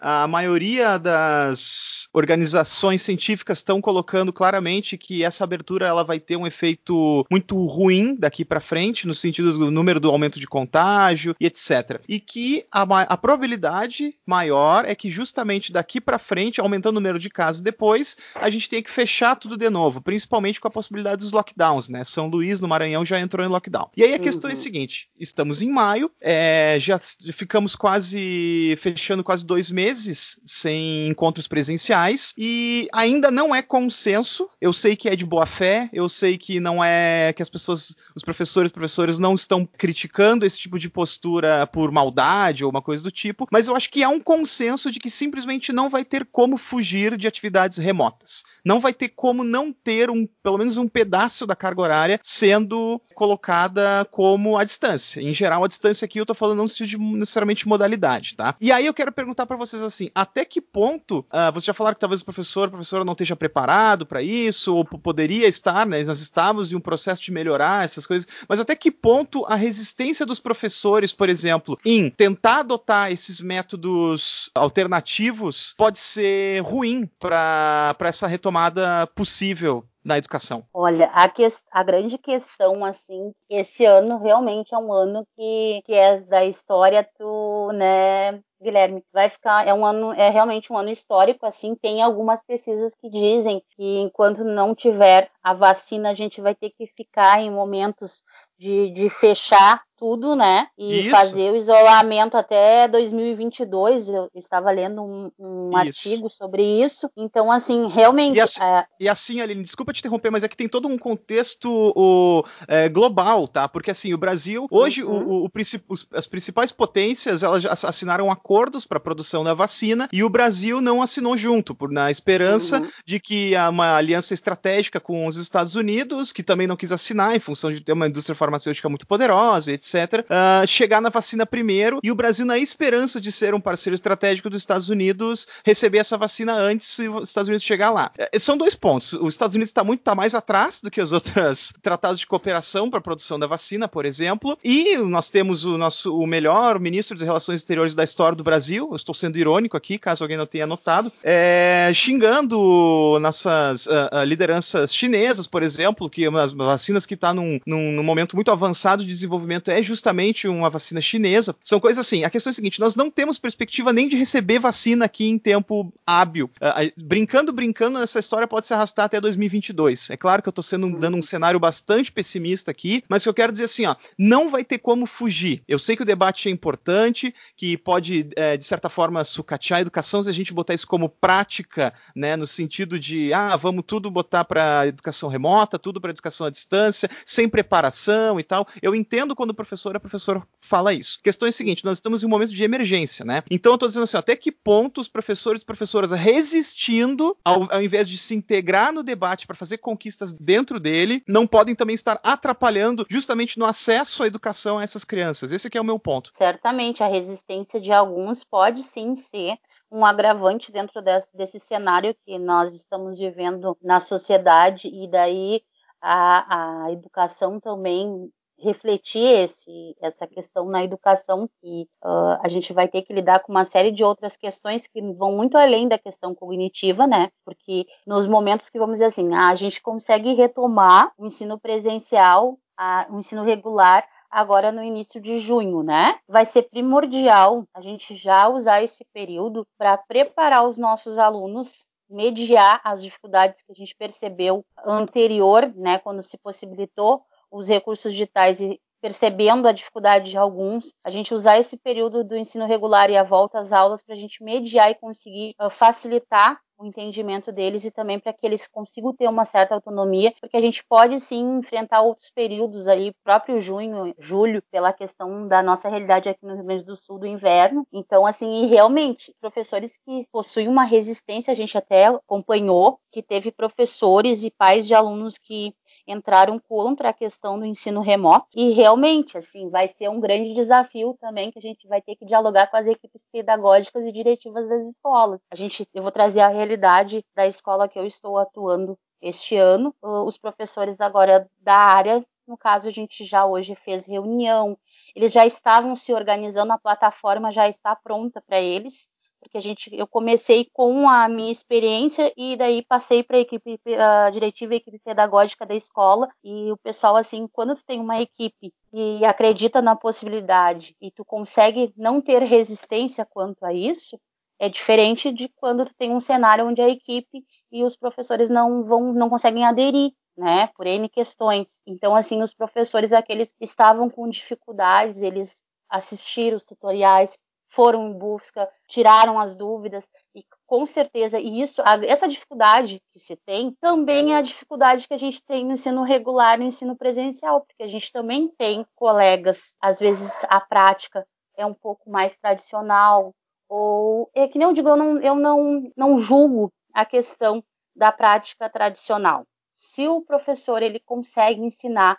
A maioria das organizações científicas estão colocando claramente que essa abertura ela vai ter um efeito muito ruim daqui para frente, no sentido do número do aumento de contágio e etc. E que a, a probabilidade maior é que justamente daqui para frente, aumentando o número de casos depois, a gente tem que fechar tudo de novo, principalmente com a possibilidade dos lockdowns, né? São Luís, no Maranhão, já entrou em lockdown. E aí a questão é a uhum. seguinte: estamos em maio, é, já ficamos quase fechando quase dois meses sem encontros presenciais e ainda não é consenso. Eu sei que é de boa fé, eu sei que não é que as pessoas, os professores, professores não estão criticando esse tipo de postura por maldade ou uma coisa do tipo, mas eu acho que há um consenso de que simplesmente não vai ter como fugir de atividades remotas. Não vai ter como não ter um, pelo menos um pedaço da carga horária sendo colocada como a distância. Em geral, a distância aqui eu tô falando não de necessariamente modalidade, tá? E aí eu quero perguntar para vocês assim, até que ponto, uh, vocês já falaram que talvez o professor, professora não esteja preparado para isso, ou poderia estar, né? Nós estávamos em um processo de melhorar essas coisas, mas até que ponto a resistência dos professores, por exemplo, em tentar adotar esses métodos alternativos pode ser ruim para essa retomada possível na educação? Olha, a, que, a grande questão, assim, esse ano realmente é um ano que, que é da história do, né, Guilherme, vai ficar é um ano é realmente um ano histórico assim tem algumas pesquisas que dizem que enquanto não tiver a vacina a gente vai ter que ficar em momentos de, de fechar tudo, né? E Isso. fazer o isolamento até 2022. Eu estava lendo um, um artigo sobre isso. Então, assim, realmente. E assim, é... e assim, Aline, desculpa te interromper, mas é que tem todo um contexto o, é, global, tá? Porque assim, o Brasil, hoje, uhum. o, o, os, as principais potências elas assinaram acordos para a produção da vacina e o Brasil não assinou junto, por na esperança uhum. de que há uma aliança estratégica com os Estados Unidos, que também não quis assinar em função de ter uma indústria farmacêutica muito poderosa, etc etc., uh, chegar na vacina primeiro e o Brasil, na esperança de ser um parceiro estratégico dos Estados Unidos, receber essa vacina antes dos Estados Unidos chegar lá. É, são dois pontos. Os Estados Unidos está muito tá mais atrás do que as outras tratados de cooperação para a produção da vacina, por exemplo, e nós temos o nosso o melhor ministro de Relações Exteriores da história do Brasil. Eu estou sendo irônico aqui, caso alguém não tenha notado, é, xingando nossas uh, lideranças chinesas, por exemplo, que uma das vacinas que está num, num, num momento muito avançado de desenvolvimento é justamente uma vacina chinesa. São coisas assim. A questão é a seguinte: nós não temos perspectiva nem de receber vacina aqui em tempo hábil. Uh, brincando, brincando, essa história pode se arrastar até 2022. É claro que eu estou sendo dando um cenário bastante pessimista aqui, mas que eu quero dizer assim, ó, não vai ter como fugir. Eu sei que o debate é importante, que pode é, de certa forma sucatear a educação se a gente botar isso como prática, né, no sentido de ah, vamos tudo botar para educação remota, tudo para educação à distância, sem preparação e tal. Eu entendo quando o professor a professora fala isso. A questão é a seguinte, nós estamos em um momento de emergência, né? Então eu estou dizendo assim, até que ponto os professores e professoras resistindo ao, ao invés de se integrar no debate para fazer conquistas dentro dele, não podem também estar atrapalhando justamente no acesso à educação a essas crianças. Esse é o meu ponto. Certamente a resistência de alguns pode sim ser um agravante dentro desse, desse cenário que nós estamos vivendo na sociedade e daí a, a educação também refletir esse, essa questão na educação que uh, a gente vai ter que lidar com uma série de outras questões que vão muito além da questão cognitiva, né? Porque nos momentos que vamos dizer assim, a gente consegue retomar o ensino presencial, a, o ensino regular agora no início de junho, né? Vai ser primordial a gente já usar esse período para preparar os nossos alunos mediar as dificuldades que a gente percebeu anterior, né, quando se possibilitou os recursos digitais e percebendo a dificuldade de alguns, a gente usar esse período do ensino regular e a volta às aulas para a gente mediar e conseguir uh, facilitar o entendimento deles e também para que eles consigam ter uma certa autonomia, porque a gente pode sim enfrentar outros períodos aí, próprio junho, julho, pela questão da nossa realidade aqui no Rio Grande do Sul do inverno. Então, assim, realmente, professores que possuem uma resistência, a gente até acompanhou que teve professores e pais de alunos que entraram contra a questão do ensino remoto e realmente assim vai ser um grande desafio também que a gente vai ter que dialogar com as equipes pedagógicas e diretivas das escolas. A gente eu vou trazer a realidade da escola que eu estou atuando este ano. Os professores agora da área, no caso a gente já hoje fez reunião, eles já estavam se organizando, a plataforma já está pronta para eles porque a gente eu comecei com a minha experiência e daí passei para a equipe a diretiva e equipe pedagógica da escola e o pessoal assim quando tu tem uma equipe e acredita na possibilidade e tu consegue não ter resistência quanto a isso é diferente de quando tu tem um cenário onde a equipe e os professores não vão não conseguem aderir né, por N questões. Então, assim, os professores, aqueles que estavam com dificuldades, eles assistiram os tutoriais, foram em busca, tiraram as dúvidas e com certeza e isso essa dificuldade que se tem também é a dificuldade que a gente tem no ensino regular no ensino presencial porque a gente também tem colegas às vezes a prática é um pouco mais tradicional ou é que nem eu digo eu não eu não não julgo a questão da prática tradicional se o professor ele consegue ensinar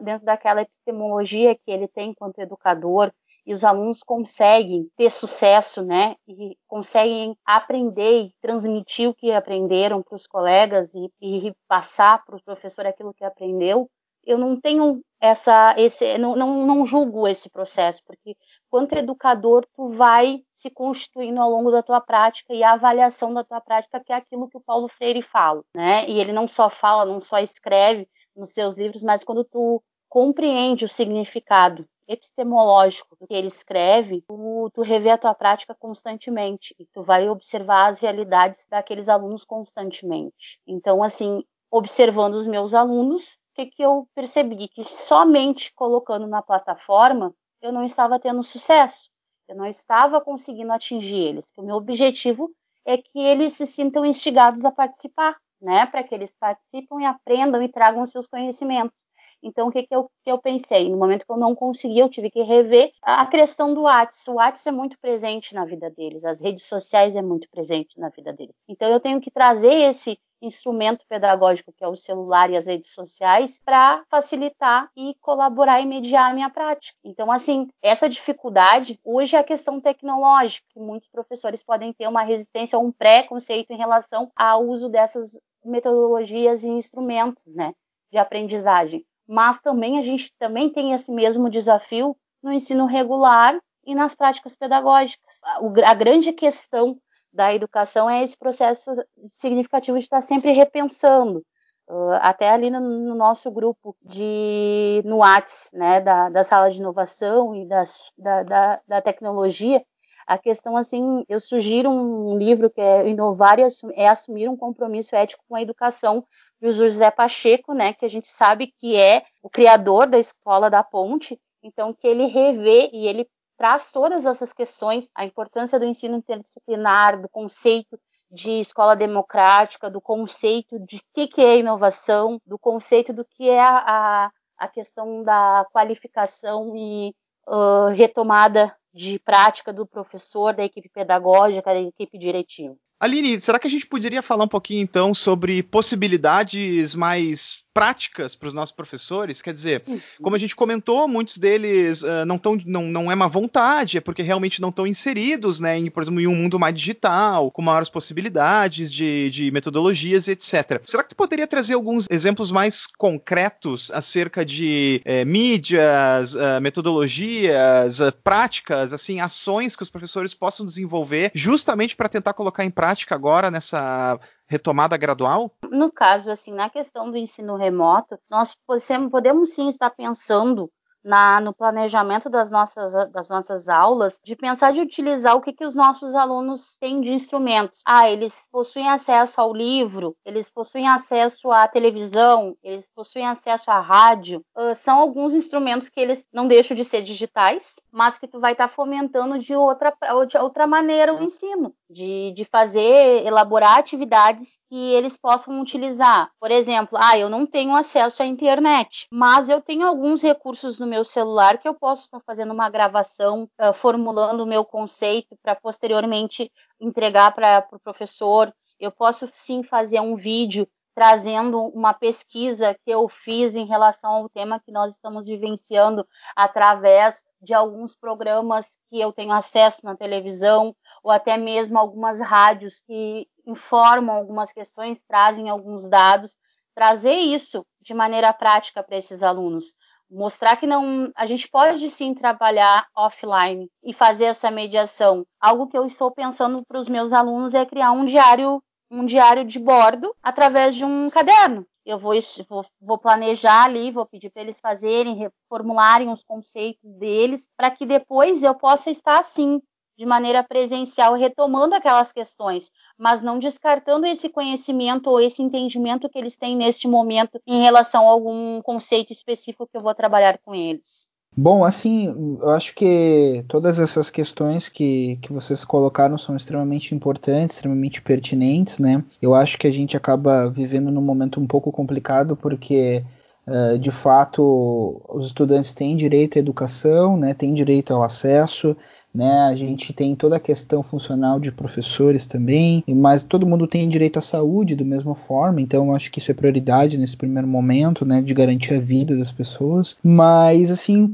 dentro daquela epistemologia que ele tem enquanto educador e os alunos conseguem ter sucesso, né? E conseguem aprender e transmitir o que aprenderam para os colegas e, e passar para o professor aquilo que aprendeu. Eu não tenho essa, esse, não, não, não julgo esse processo, porque quanto educador tu vai se constituindo ao longo da tua prática e a avaliação da tua prática que é aquilo que o Paulo Freire fala, né? E ele não só fala, não só escreve nos seus livros, mas quando tu compreende o significado epistemológico que ele escreve, tu, tu revê a tua prática constantemente e tu vai observar as realidades daqueles alunos constantemente. Então, assim, observando os meus alunos, o que, que eu percebi? Que somente colocando na plataforma eu não estava tendo sucesso, eu não estava conseguindo atingir eles. Que o meu objetivo é que eles se sintam instigados a participar, né? Para que eles participem e aprendam e tragam seus conhecimentos. Então, o que, que, eu, que eu pensei? No momento que eu não consegui, eu tive que rever a questão do WhatsApp. O WhatsApp é muito presente na vida deles, as redes sociais é muito presente na vida deles. Então, eu tenho que trazer esse instrumento pedagógico que é o celular e as redes sociais para facilitar e colaborar e mediar a minha prática. Então, assim, essa dificuldade hoje é a questão tecnológica, que muitos professores podem ter uma resistência ou um preconceito em relação ao uso dessas metodologias e instrumentos, né, de aprendizagem. Mas também a gente também tem esse mesmo desafio no ensino regular e nas práticas pedagógicas. A grande questão da educação é esse processo significativo de estar sempre repensando. Uh, até ali no, no, nosso grupo de no Whats, né, da, da sala de inovação e das, da, da, da, tecnologia, a questão assim, eu sugiro um livro que é inovar e assumir, é assumir um compromisso ético com a educação do José Pacheco, né, que a gente sabe que é o criador da escola da Ponte, então que ele revê e ele traz todas essas questões, a importância do ensino interdisciplinar, do conceito de escola democrática, do conceito de que, que é inovação, do conceito do que é a, a questão da qualificação e uh, retomada de prática do professor, da equipe pedagógica, da equipe diretiva. Aline, será que a gente poderia falar um pouquinho então sobre possibilidades mais práticas para os nossos professores, quer dizer, uhum. como a gente comentou, muitos deles uh, não estão, não, não é má vontade, é porque realmente não estão inseridos, né, em, por exemplo, em um mundo mais digital, com maiores possibilidades de, de metodologias, etc. Será que tu poderia trazer alguns exemplos mais concretos acerca de eh, mídias, uh, metodologias, uh, práticas, assim, ações que os professores possam desenvolver justamente para tentar colocar em prática agora nessa retomada gradual? No caso, assim, na questão do ensino remoto, nós podemos sim estar pensando na, no planejamento das nossas, das nossas aulas, de pensar de utilizar o que, que os nossos alunos têm de instrumentos. Ah, eles possuem acesso ao livro, eles possuem acesso à televisão, eles possuem acesso à rádio. Uh, são alguns instrumentos que eles não deixam de ser digitais, mas que tu vai estar tá fomentando de outra, de outra maneira o ensino, de, de fazer, elaborar atividades que eles possam utilizar. Por exemplo, ah, eu não tenho acesso à internet, mas eu tenho alguns recursos no meu celular que eu posso estar fazendo uma gravação, uh, formulando o meu conceito para posteriormente entregar para o pro professor. Eu posso sim fazer um vídeo trazendo uma pesquisa que eu fiz em relação ao tema que nós estamos vivenciando através de alguns programas que eu tenho acesso na televisão ou até mesmo algumas rádios que informam algumas questões, trazem alguns dados, trazer isso de maneira prática para esses alunos, mostrar que não, a gente pode sim trabalhar offline e fazer essa mediação. Algo que eu estou pensando para os meus alunos é criar um diário, um diário de bordo através de um caderno. Eu vou, vou, vou planejar ali, vou pedir para eles fazerem, reformularem os conceitos deles, para que depois eu possa estar assim de maneira presencial, retomando aquelas questões, mas não descartando esse conhecimento ou esse entendimento que eles têm neste momento em relação a algum conceito específico que eu vou trabalhar com eles. Bom, assim, eu acho que todas essas questões que, que vocês colocaram são extremamente importantes, extremamente pertinentes, né? Eu acho que a gente acaba vivendo num momento um pouco complicado porque Uh, de fato, os estudantes têm direito à educação, né, têm direito ao acesso, né? A gente tem toda a questão funcional de professores também, mas todo mundo tem direito à saúde da mesma forma, então acho que isso é prioridade nesse primeiro momento, né, de garantir a vida das pessoas. Mas assim,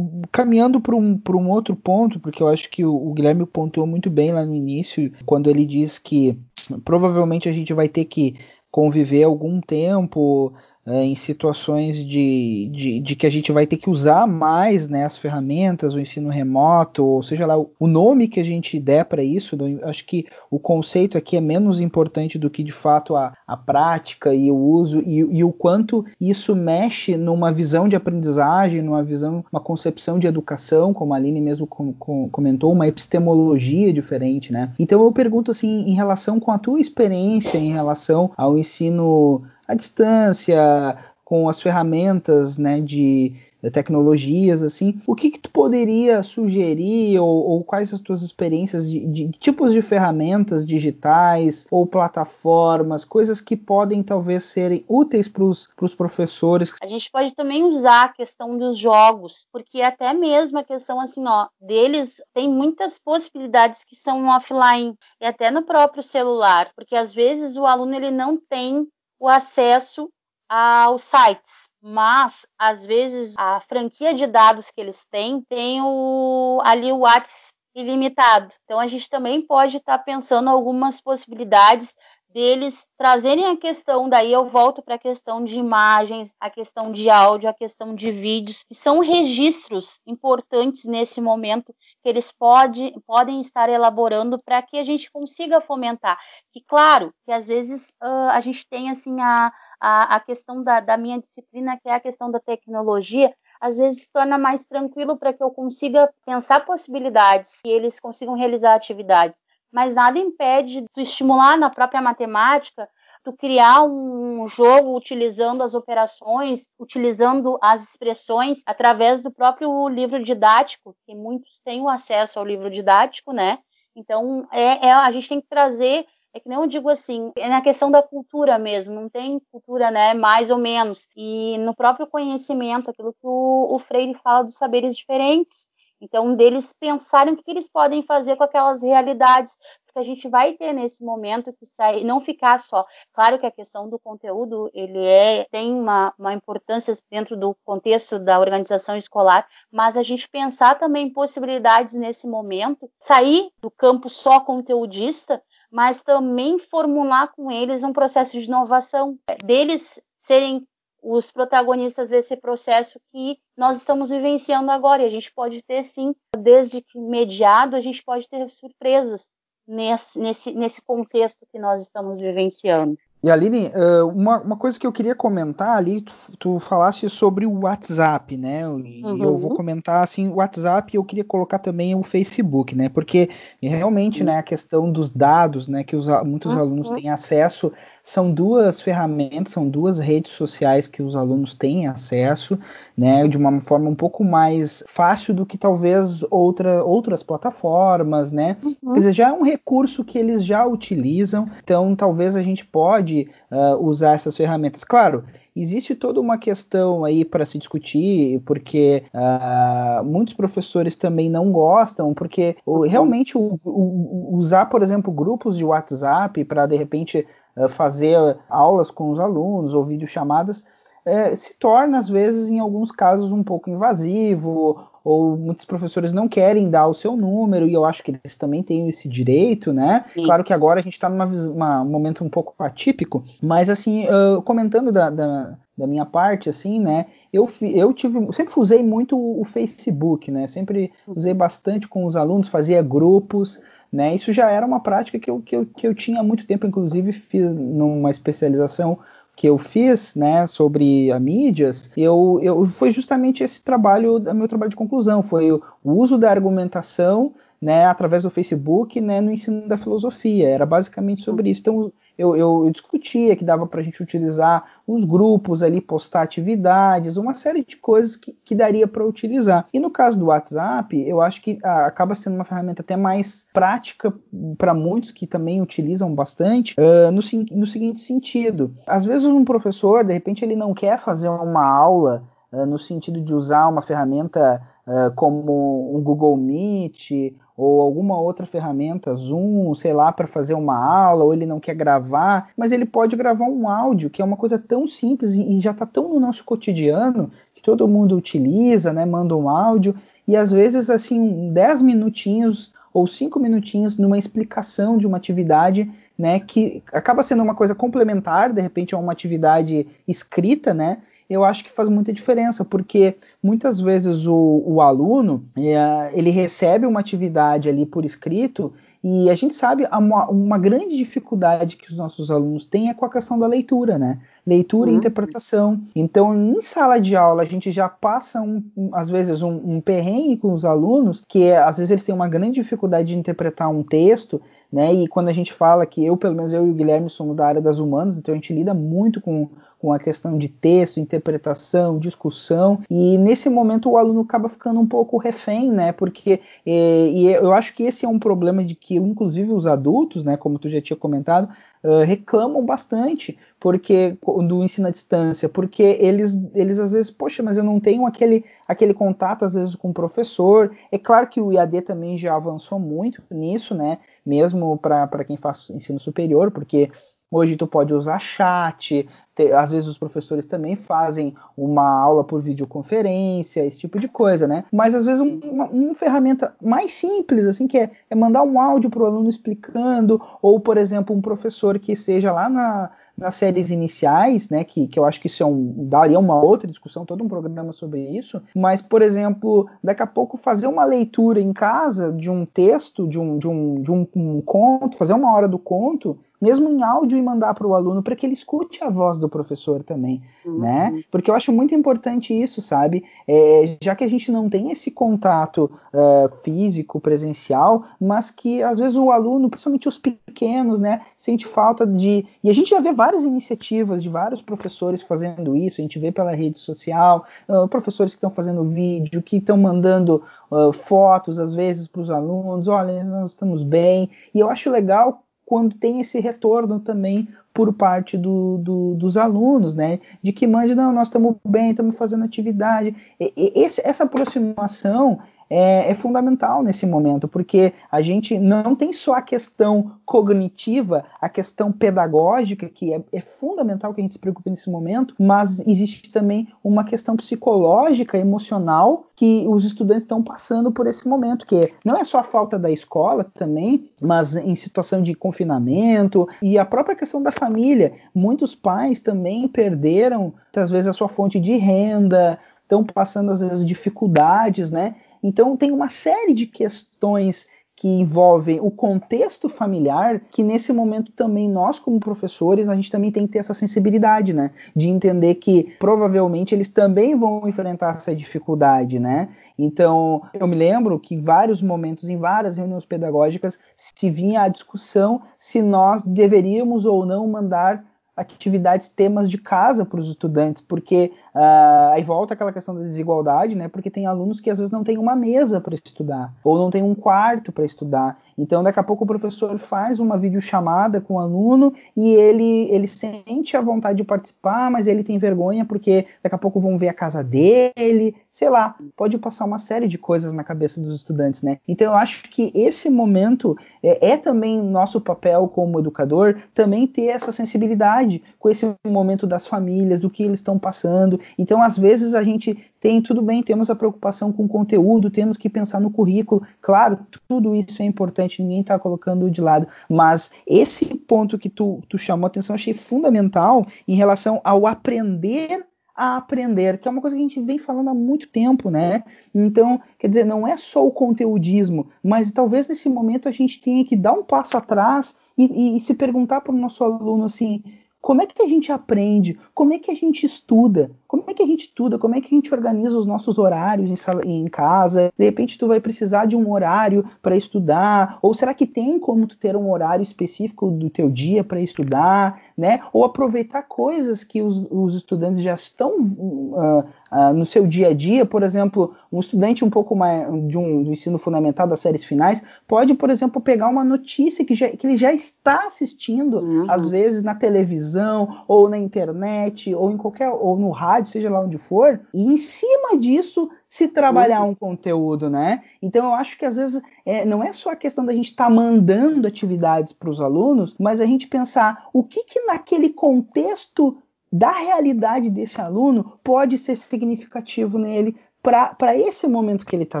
caminhando para um, um outro ponto, porque eu acho que o, o Guilherme pontuou muito bem lá no início, quando ele diz que provavelmente a gente vai ter que conviver algum tempo é, em situações de, de, de, que a gente vai ter que usar mais né, as ferramentas, o ensino remoto, ou seja lá, o nome que a gente der para isso, acho que o conceito aqui é menos importante do que de fato a, a prática e o uso e, e o quanto isso mexe numa visão de aprendizagem, numa visão, uma concepção de educação, como a Aline mesmo com, com, comentou, uma epistemologia diferente, né? Então eu pergunto assim, em relação com a tua experiência em relação ao ensino à distância, com as ferramentas né, de tecnologias, assim, o que, que tu poderia sugerir ou, ou quais as tuas experiências de, de, tipos de ferramentas digitais ou plataformas, coisas que podem talvez serem úteis para os professores? A gente pode também usar a questão dos jogos, porque até mesmo a questão assim, ó, deles tem muitas possibilidades que são offline e até no próprio celular, porque às vezes o aluno ele não tem o acesso aos sites mas às vezes a franquia de dados que eles têm tem o, ali o WhatsApp ilimitado. Então a gente também pode estar tá pensando algumas possibilidades deles trazerem a questão, daí eu volto para a questão de imagens, a questão de áudio, a questão de vídeos, que são registros importantes nesse momento que eles pode, podem estar elaborando para que a gente consiga fomentar. Que claro, que às vezes uh, a gente tem assim a, a, a questão da, da minha disciplina, que é a questão da tecnologia, às vezes torna mais tranquilo para que eu consiga pensar possibilidades e eles consigam realizar atividades. Mas nada impede de estimular na própria matemática, tu criar um jogo utilizando as operações, utilizando as expressões através do próprio livro didático, que muitos têm o acesso ao livro didático, né? Então, é, é, a gente tem que trazer é que nem eu digo assim, é na questão da cultura mesmo, não tem cultura, né, mais ou menos. E no próprio conhecimento, aquilo que o, o Freire fala dos saberes diferentes. Então, deles pensarem o que eles podem fazer com aquelas realidades, porque a gente vai ter nesse momento que sair, não ficar só. Claro que a questão do conteúdo, ele é, tem uma, uma importância dentro do contexto da organização escolar, mas a gente pensar também possibilidades nesse momento, sair do campo só conteudista, mas também formular com eles um processo de inovação, deles serem os protagonistas desse processo que nós estamos vivenciando agora. E a gente pode ter, sim, desde que mediado, a gente pode ter surpresas nesse, nesse, nesse contexto que nós estamos vivenciando. E Aline, uma, uma coisa que eu queria comentar ali, tu, tu falaste sobre o WhatsApp, né? E uhum. eu vou comentar assim, o WhatsApp e eu queria colocar também o Facebook, né? Porque realmente, uhum. né, a questão dos dados, né, que os, muitos uhum. alunos têm acesso são duas ferramentas, são duas redes sociais que os alunos têm acesso, né, de uma forma um pouco mais fácil do que talvez outra, outras plataformas, né? Uhum. Quer dizer, já é um recurso que eles já utilizam, então talvez a gente pode uh, usar essas ferramentas. Claro, existe toda uma questão aí para se discutir, porque uh, muitos professores também não gostam, porque o, realmente o, o, usar, por exemplo, grupos de WhatsApp para de repente fazer aulas com os alunos ou videochamadas é, se torna, às vezes, em alguns casos, um pouco invasivo, ou muitos professores não querem dar o seu número, e eu acho que eles também têm esse direito, né? Sim. Claro que agora a gente está num momento um pouco atípico, mas assim, uh, comentando da, da, da, minha parte, assim, né? Eu, eu tive, sempre usei muito o Facebook, né? Sempre usei bastante com os alunos, fazia grupos, né? Isso já era uma prática que eu, que eu, que eu tinha há muito tempo, inclusive fiz numa especialização que eu fiz, né, sobre a mídias, eu, eu foi justamente esse trabalho, meu trabalho de conclusão, foi o uso da argumentação, né, através do Facebook, né, no ensino da filosofia. Era basicamente sobre isso. Então, eu, eu, discutia que dava para a gente utilizar os grupos ali, postar atividades, uma série de coisas que, que daria para utilizar. E no caso do WhatsApp, eu acho que ah, acaba sendo uma ferramenta até mais prática para muitos que também utilizam bastante, uh, no, no seguinte sentido: às vezes um professor, de repente, ele não quer fazer uma aula uh, no sentido de usar uma ferramenta uh, como um Google Meet ou alguma outra ferramenta, Zoom, sei lá, para fazer uma aula, ou ele não quer gravar, mas ele pode gravar um áudio, que é uma coisa tão simples e, já está tão no nosso cotidiano que todo mundo utiliza, né? Manda um áudio e às vezes assim 10 minutinhos ou cinco minutinhos numa explicação de uma atividade, né, que acaba sendo uma coisa complementar, de repente é uma atividade escrita, né, eu acho que faz muita diferença, porque muitas vezes o, o aluno é, ele recebe uma atividade ali por escrito e a gente sabe uma, uma, grande dificuldade que os nossos alunos têm é com a questão da leitura, né? Leitura uhum. e interpretação. Então, em sala de aula, a gente já passa, um, um, às vezes, um, um perrengue com os alunos, que é, às vezes eles têm uma grande dificuldade de interpretar um texto, né? E quando a gente fala que eu, pelo menos eu e o Guilherme somos da área das humanas, então a gente lida muito com com a questão de texto, interpretação, discussão, e nesse momento o aluno acaba ficando um pouco refém, né? Porque e, e eu acho que esse é um problema de que, inclusive, os adultos, né, como tu já tinha comentado, uh, reclamam bastante porque do ensino à distância, porque eles, eles às vezes, poxa, mas eu não tenho aquele, aquele contato às vezes com o professor. É claro que o IAD também já avançou muito nisso, né? Mesmo para quem faz ensino superior, porque Hoje tu pode usar chat, às vezes os professores também fazem uma aula por videoconferência, esse tipo de coisa, né? Mas às vezes um, uma, uma, ferramenta mais simples, assim, que é, é mandar um áudio para o aluno explicando, ou, por exemplo, um professor que seja lá na, nas séries iniciais, né, que, que eu acho que isso é um, daria uma outra discussão, todo um programa sobre isso, mas, por exemplo, daqui a pouco fazer uma leitura em casa de um texto, de um, de um, de um, um conto, fazer uma hora do conto, mesmo em áudio e mandar para o aluno para que ele escute a voz do professor também, uhum. né? Porque eu acho muito importante isso, sabe? É, já que a gente não tem esse contato uh, físico, presencial, mas que às vezes o aluno, principalmente os pequenos, né, sente falta de. E a gente já vê várias iniciativas de vários professores fazendo isso, a gente vê pela rede social, uh, professores que estão fazendo vídeo, que estão mandando uh, fotos às vezes para os alunos, olha, nós estamos bem. E eu acho legal quando tem esse retorno também por parte do, do, dos alunos, né? De que mande, não, nós estamos bem, estamos fazendo atividade. E, e, esse, essa aproximação é, é, fundamental nesse momento, porque a gente não tem só a questão cognitiva, a questão pedagógica, que é, é, fundamental que a gente se preocupe nesse momento, mas existe também uma questão psicológica, emocional, que os estudantes estão passando por esse momento, que não é só a falta da escola também, mas em situação de confinamento e a própria questão da família. Muitos pais também perderam, às vezes, a sua fonte de renda, estão passando às vezes dificuldades, né? Então tem uma série de questões que envolvem o contexto familiar, que nesse momento também nós, como professores, a gente também tem que ter essa sensibilidade, né? De entender que provavelmente eles também vão enfrentar essa dificuldade, né? Então, eu me lembro que em vários momentos, em várias reuniões pedagógicas, se vinha a discussão se nós deveríamos ou não mandar atividades, temas de casa para os estudantes, porque uh, aí volta aquela questão da desigualdade, né? Porque tem alunos que às vezes não têm uma mesa para estudar, ou não tem um quarto para estudar. Então, daqui a pouco o professor faz uma videochamada com o aluno e ele, ele sente a vontade de participar, mas ele tem vergonha porque daqui a pouco vão ver a casa dele, sei lá, pode passar uma série de coisas na cabeça dos estudantes, né? Então, eu acho que esse momento é, é também nosso papel como educador, também ter essa sensibilidade com esse momento das famílias, do que eles estão passando. Então, às vezes a gente tem, tudo bem, temos a preocupação com o conteúdo, temos que pensar no currículo, claro, tudo isso é importante, ninguém está colocando de lado, mas esse ponto que tu, tu chamou atenção, achei fundamental em relação ao aprender a aprender, que é uma coisa que a gente vem falando há muito tempo, né? Então, quer dizer, não é só o conteudismo, mas talvez nesse momento a gente tenha que dar um passo atrás e, e, e se perguntar para o nosso aluno assim: como é que a gente aprende? Como é que a gente estuda? Como é que a gente estuda? Como é que a gente organiza os nossos horários em, sala, em casa? De repente tu vai precisar de um horário para estudar? Ou será que tem como tu ter um horário específico do teu dia para estudar? Né? Ou aproveitar coisas que os, os estudantes já estão uh, uh, no seu dia a dia. Por exemplo, um estudante um pouco mais de um do ensino fundamental das séries finais pode, por exemplo, pegar uma notícia que, já, que ele já está assistindo, uhum. às vezes na televisão, ou na internet, ou em qualquer, ou no rádio, seja lá onde for, e em cima disso se trabalhar um conteúdo, né? Então eu acho que às vezes é, não é só a questão da gente estar tá mandando atividades para os alunos, mas a gente pensar o que que naquele contexto da realidade desse aluno pode ser significativo nele para esse momento que ele está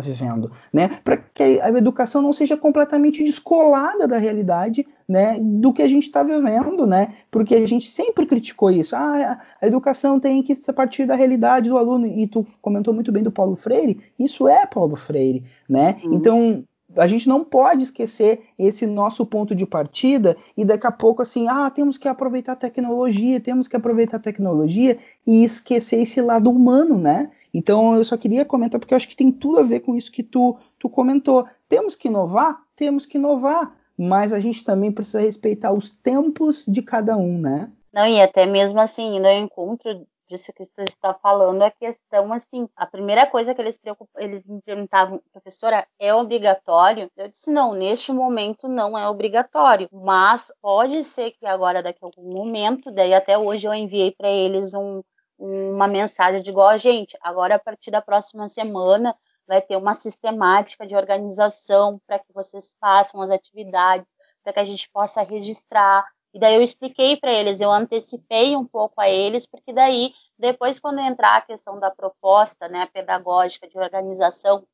vivendo, né? Para que a educação não seja completamente descolada da realidade, né? Do que a gente está vivendo, né? Porque a gente sempre criticou isso. Ah, a educação tem que partir da realidade do aluno. E tu comentou muito bem do Paulo Freire. Isso é Paulo Freire, né? Uhum. Então a gente não pode esquecer esse nosso ponto de partida e daqui a pouco assim, ah, temos que aproveitar a tecnologia, temos que aproveitar a tecnologia e esquecer esse lado humano, né? Então eu só queria comentar porque eu acho que tem tudo a ver com isso que tu, tu comentou. Temos que inovar? Temos que inovar, mas a gente também precisa respeitar os tempos de cada um, né? Não, e até mesmo assim, no encontro disso que você está falando, a questão, assim, a primeira coisa que eles, eles me perguntavam, professora, é obrigatório? Eu disse, não, neste momento não é obrigatório, mas pode ser que agora, daqui a algum momento, daí até hoje eu enviei para eles um, uma mensagem de igual a gente, agora a partir da próxima semana vai ter uma sistemática de organização para que vocês façam as atividades, para que a gente possa registrar, e daí eu expliquei para eles, eu antecipei um pouco a eles, porque daí, depois, quando entrar a questão da proposta né, pedagógica de organização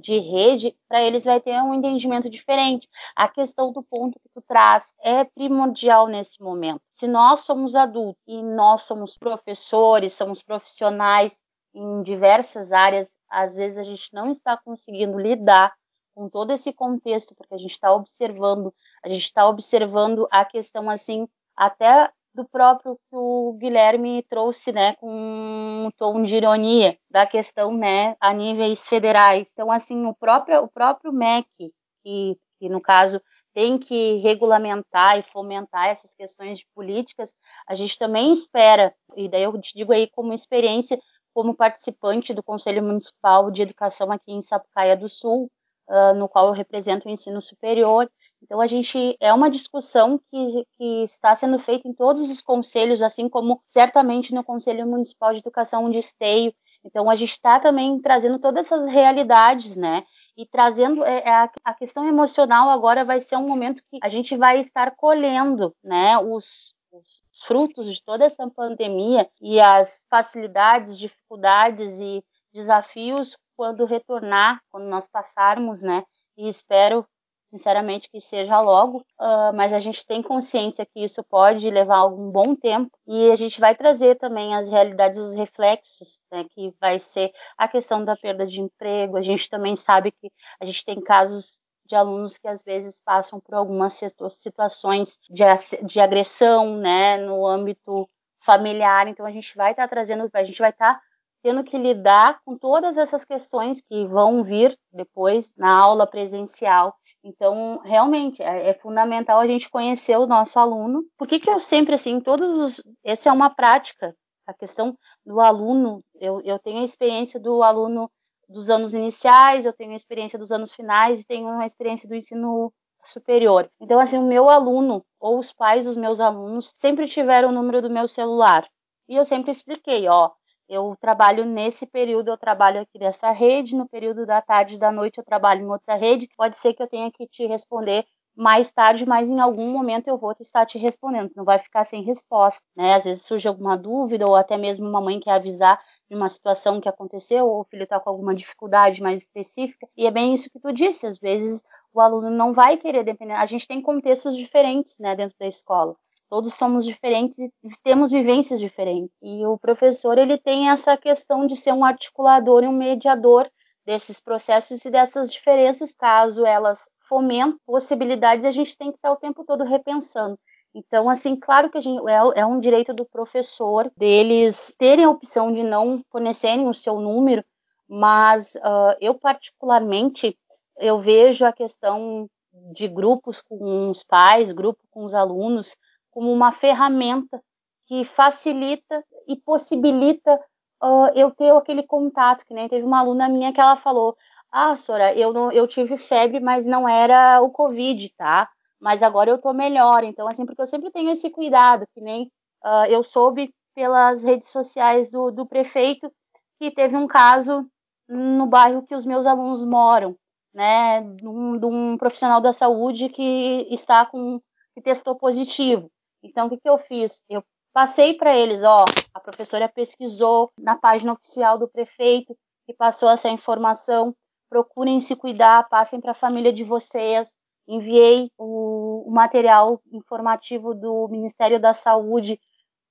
de rede, para eles vai ter um entendimento diferente. A questão do ponto que tu traz é primordial nesse momento. Se nós somos adultos e nós somos professores, somos profissionais em diversas áreas, às vezes a gente não está conseguindo lidar com todo esse contexto, porque a gente está observando, a gente está observando a questão assim, até do próprio que o Guilherme trouxe, né, com um tom de ironia da questão, né, a níveis federais. Então, assim, o próprio, o próprio MEC, que, que no caso tem que regulamentar e fomentar essas questões de políticas, a gente também espera, e daí eu te digo aí como experiência, como participante do Conselho Municipal de Educação aqui em Sapucaia do Sul, uh, no qual eu represento o ensino superior. Então, a gente é uma discussão que, que, está sendo feita em todos os conselhos, assim como certamente no Conselho Municipal de Educação de Esteio. Então, a gente está também trazendo todas essas realidades, né? E trazendo é, é, a, a, questão emocional agora vai ser um momento que a gente vai estar colhendo, né? Os, os frutos de toda essa pandemia e as facilidades, dificuldades e desafios quando retornar, quando nós passarmos, né? E espero sinceramente que seja logo, uh, mas a gente tem consciência que isso pode levar algum bom tempo e a gente vai trazer também as realidades, os reflexos, né, que vai ser a questão da perda de emprego. A gente também sabe que a gente tem casos de alunos que às vezes passam por algumas situações de, de agressão, né, no âmbito familiar. Então a gente vai estar tá trazendo, a gente vai estar tá tendo que lidar com todas essas questões que vão vir depois na aula presencial. Então, realmente, é, é, fundamental a gente conhecer o nosso aluno. Por que, que eu sempre, assim, todos os. Essa é uma prática. A questão do aluno, eu, eu tenho a experiência do aluno dos anos iniciais, eu tenho a experiência dos anos finais e tenho a experiência do ensino superior. Então, assim, o meu aluno ou os pais dos meus alunos sempre tiveram o número do meu celular. E eu sempre expliquei, ó, eu trabalho nesse período, eu trabalho aqui nessa rede, no período da tarde e da noite eu trabalho em outra rede. Pode ser que eu tenha que te responder mais tarde, mas em algum momento eu vou estar te respondendo, não vai ficar sem resposta, né? Às vezes surge alguma dúvida ou até mesmo uma mãe quer avisar de uma situação que aconteceu ou o filho está com alguma dificuldade mais específica. E é bem isso que tu disse, às vezes o aluno não vai querer depender. A gente tem contextos diferentes, né, dentro da escola. Todos somos diferentes e temos vivências diferentes. E o professor ele tem essa questão de ser um articulador e um mediador desses processos e dessas diferenças, caso elas fomentem possibilidades, a gente tem que estar o tempo todo repensando. Então, assim, claro que gente, é, é, um direito do professor deles terem a opção de não fornecerem o seu número, mas uh, eu particularmente eu vejo a questão de grupos com os pais, grupo com os alunos, como uma ferramenta que facilita e possibilita uh, eu ter aquele contato, que nem teve uma aluna minha que ela falou, ah, Sora, eu, não, eu tive febre, mas não era o Covid, tá? Mas agora eu tô melhor, então assim, porque eu sempre tenho esse cuidado, que nem uh, eu soube pelas redes sociais do, do prefeito que teve um caso no bairro que os meus alunos moram, né, de um, de um profissional da saúde que está com que testou positivo. Então, o que, que eu fiz? Eu passei para eles, ó, a professora pesquisou na página oficial do prefeito e passou essa informação. Procurem se cuidar, passem para a família de vocês. Enviei o, o material informativo do Ministério da Saúde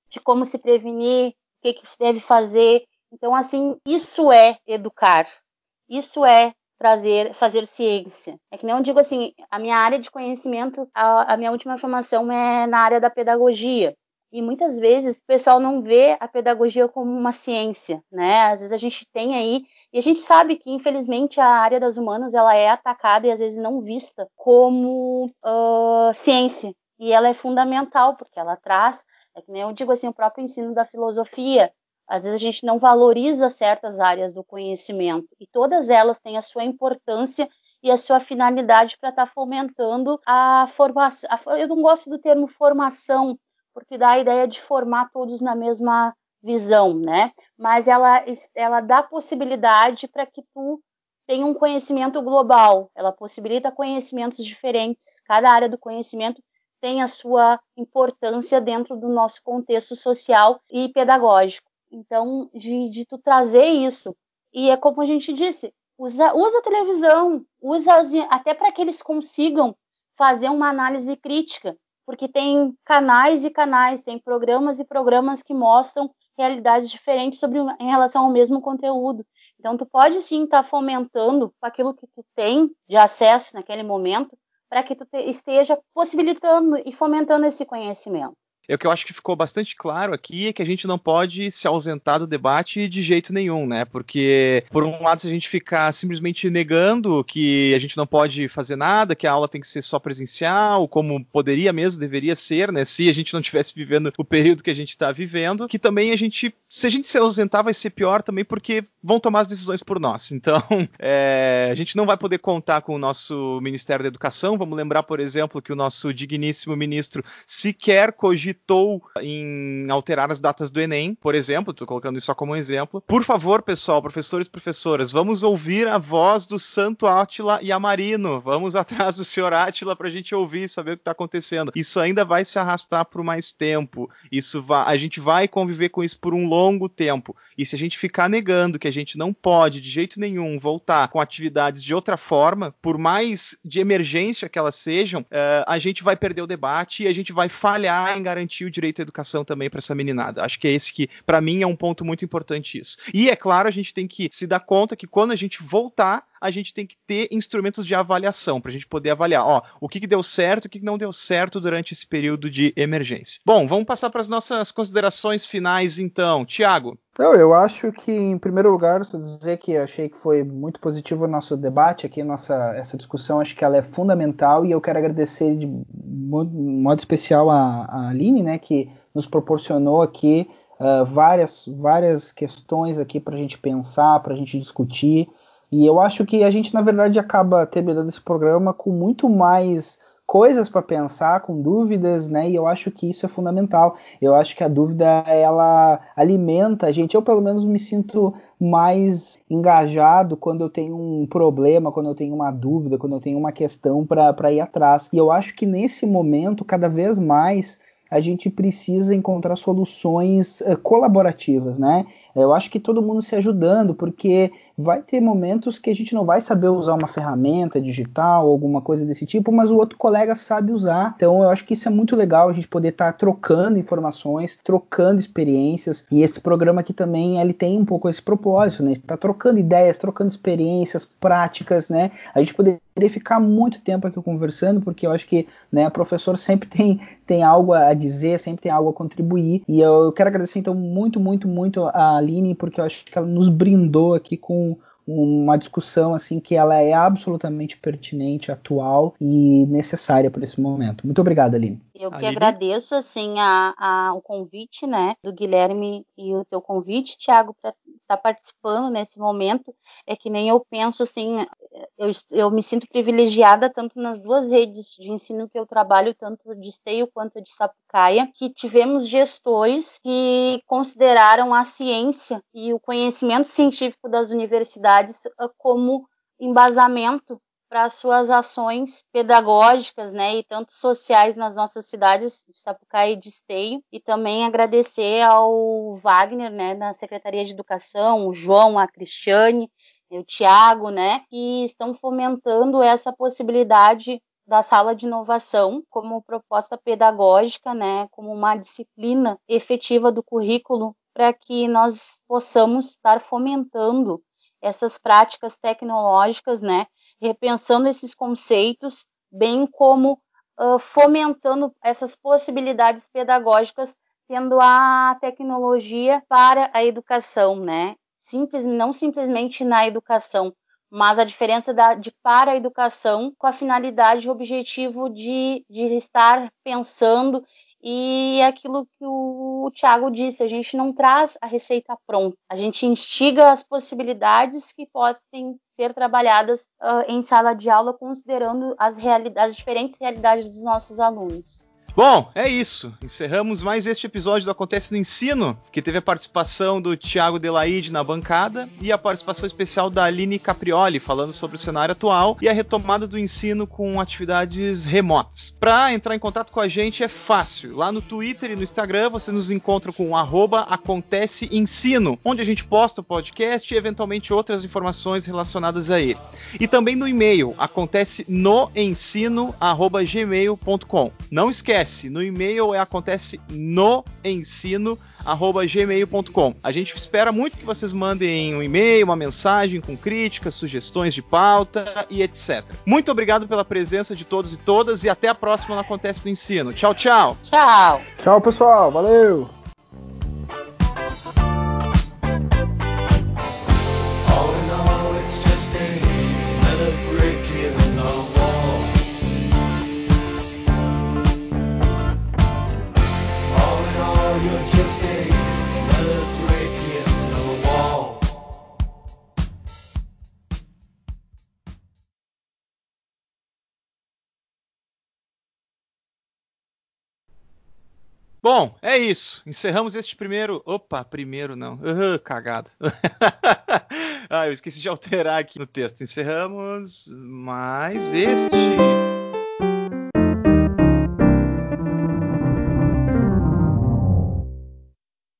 de como se prevenir, o que, que deve fazer. Então, assim, isso é educar. Isso é trazer, fazer ciência. É que nem eu digo assim, a minha área de conhecimento, a, a minha última formação é na área da pedagogia. E muitas vezes o pessoal não vê a pedagogia como uma ciência, né? Às vezes a gente tem aí e a gente sabe que infelizmente a área das humanas ela é atacada e às vezes não vista como uh, ciência. E ela é fundamental porque ela traz É que nem eu digo assim, o próprio ensino da filosofia. Às vezes a gente não valoriza certas áreas do conhecimento e todas elas têm a sua importância e a sua finalidade para estar tá fomentando a formação. Eu não gosto do termo formação, porque dá a ideia de formar todos na mesma visão, né? Mas ela, ela dá possibilidade para que tu tenha um conhecimento global. Ela possibilita conhecimentos diferentes. Cada área do conhecimento tem a sua importância dentro do nosso contexto social e pedagógico. Então, de, de tu trazer isso. E é como a gente disse, usa, usa a televisão, usa até para que eles consigam fazer uma análise crítica, porque tem canais e canais, tem programas e programas que mostram realidades diferentes sobre em relação ao mesmo conteúdo. Então tu pode sim estar tá fomentando aquilo que tu tem de acesso naquele momento para que tu esteja possibilitando e fomentando esse conhecimento. É o que eu acho que ficou bastante claro aqui é que a gente não pode se ausentar do debate de jeito nenhum, né? Porque, por um lado, se a gente ficar simplesmente negando que a gente não pode fazer nada, que a aula tem que ser só presencial, como poderia mesmo, deveria ser, né? Se a gente não estivesse vivendo o período que a gente está vivendo, que também a gente, se a gente se ausentar, vai ser pior também, porque vão tomar as decisões por nós. Então, é, a gente não vai poder contar com o nosso Ministério da Educação. Vamos lembrar, por exemplo, que o nosso digníssimo ministro sequer cogitou cogitou em alterar as datas do Enem, por exemplo, estou colocando isso só como um exemplo. Por favor, pessoal, professores e professoras, vamos ouvir a voz do Santo Átila e Amarino. Vamos atrás do senhor Átila para a gente ouvir e saber o que está acontecendo. Isso ainda vai se arrastar por mais tempo. Isso vai, a gente vai conviver com isso por um longo tempo. E se a gente ficar negando que a gente não pode de jeito nenhum voltar com atividades de outra forma, por mais de emergência que elas sejam, uh, a gente vai perder o debate e a gente vai falhar em garantir garantir o direito à educação também para essa meninada. Acho que é esse que, para mim, é um ponto muito importante isso. E é claro, a gente tem que se dar conta que quando a gente voltar, a gente tem que ter instrumentos de avaliação para a gente poder avaliar, ó, o que, que deu certo, o que, que não deu certo durante esse período de emergência. Bom, vamos passar para as nossas considerações finais, então. Tiago. Eu, eu acho que, em primeiro lugar, estou dizer que achei que foi muito positivo o nosso debate aqui, nossa, essa discussão, acho que ela é fundamental e eu quero agradecer de modo especial a, a Aline, né, que nos proporcionou aqui uh, várias, várias questões aqui para a gente pensar, para a gente discutir. E eu acho que a gente, na verdade, acaba terminando esse programa com muito mais coisas para pensar, com dúvidas, né? E eu acho que isso é fundamental. Eu acho que a dúvida ela alimenta a gente. Eu pelo menos me sinto mais engajado quando eu tenho um problema, quando eu tenho uma dúvida, quando eu tenho uma questão para ir atrás. E eu acho que nesse momento, cada vez mais a gente precisa encontrar soluções uh, colaborativas, né? Eu acho que todo mundo se ajudando, porque vai ter momentos que a gente não vai saber usar uma ferramenta digital, alguma coisa desse tipo, mas o outro colega sabe usar. Então eu acho que isso é muito legal a gente poder estar tá trocando informações, trocando experiências. E esse programa aqui também ele tem um pouco esse propósito, né? Está trocando ideias, trocando experiências, práticas, né? A gente poderia ficar muito tempo aqui conversando, porque eu acho que né, professor sempre tem, tem algo a dizer, sempre tem algo a contribuir. E eu, eu quero agradecer então muito, muito, muito a Aline, porque eu acho que ela nos brindou aqui com uma discussão assim que ela é absolutamente pertinente, atual e necessária para esse momento. Muito obrigado, Aline. Eu que Aline? agradeço assim a, a, o convite, né, do Guilherme e o teu convite, Tiago, para estar participando nesse momento. É que nem eu penso assim, eu, eu me sinto privilegiada tanto nas duas redes de ensino que eu trabalho, tanto de Esteio quanto de Sapucaia, que tivemos gestores que consideraram a ciência e o conhecimento científico das universidades ah, como embasamento para suas ações pedagógicas, né, e tanto sociais nas nossas cidades de Sapucaia e de Esteio, e também agradecer ao Wagner, né, da Secretaria de Educação, o João, a Cristiane, o Tiago, né, que estão fomentando essa possibilidade da sala de inovação como proposta pedagógica, né, como uma disciplina efetiva do currículo para que nós possamos estar fomentando essas práticas tecnológicas, né, repensando esses conceitos, bem como uh, fomentando essas possibilidades pedagógicas, tendo a tecnologia para a educação, né? simples, não simplesmente na educação, mas a diferença da, de para a educação com a finalidade e objetivo de, de estar pensando e é aquilo que o Tiago disse, a gente não traz a receita pronta, a gente instiga as possibilidades que podem ser trabalhadas uh, em sala de aula, considerando as, as diferentes realidades dos nossos alunos. Bom, é isso. Encerramos mais este episódio do Acontece no Ensino, que teve a participação do Tiago Delaide na bancada e a participação especial da Aline Caprioli, falando sobre o cenário atual e a retomada do ensino com atividades remotas. Para entrar em contato com a gente é fácil. Lá no Twitter e no Instagram você nos encontra com arroba Acontece Ensino, onde a gente posta o podcast e eventualmente outras informações relacionadas a ele. E também no e-mail, acontece no. Não esquece acontece no e-mail é acontece no ensino gmail.com. A gente espera muito que vocês mandem um e-mail, uma mensagem com críticas, sugestões de pauta e etc. Muito obrigado pela presença de todos e todas e até a próxima no Acontece no Ensino. Tchau, tchau. Tchau. Tchau, pessoal. Valeu. Bom, é isso. Encerramos este primeiro. Opa, primeiro não. Cagado. ah, eu esqueci de alterar aqui no texto. Encerramos mais este.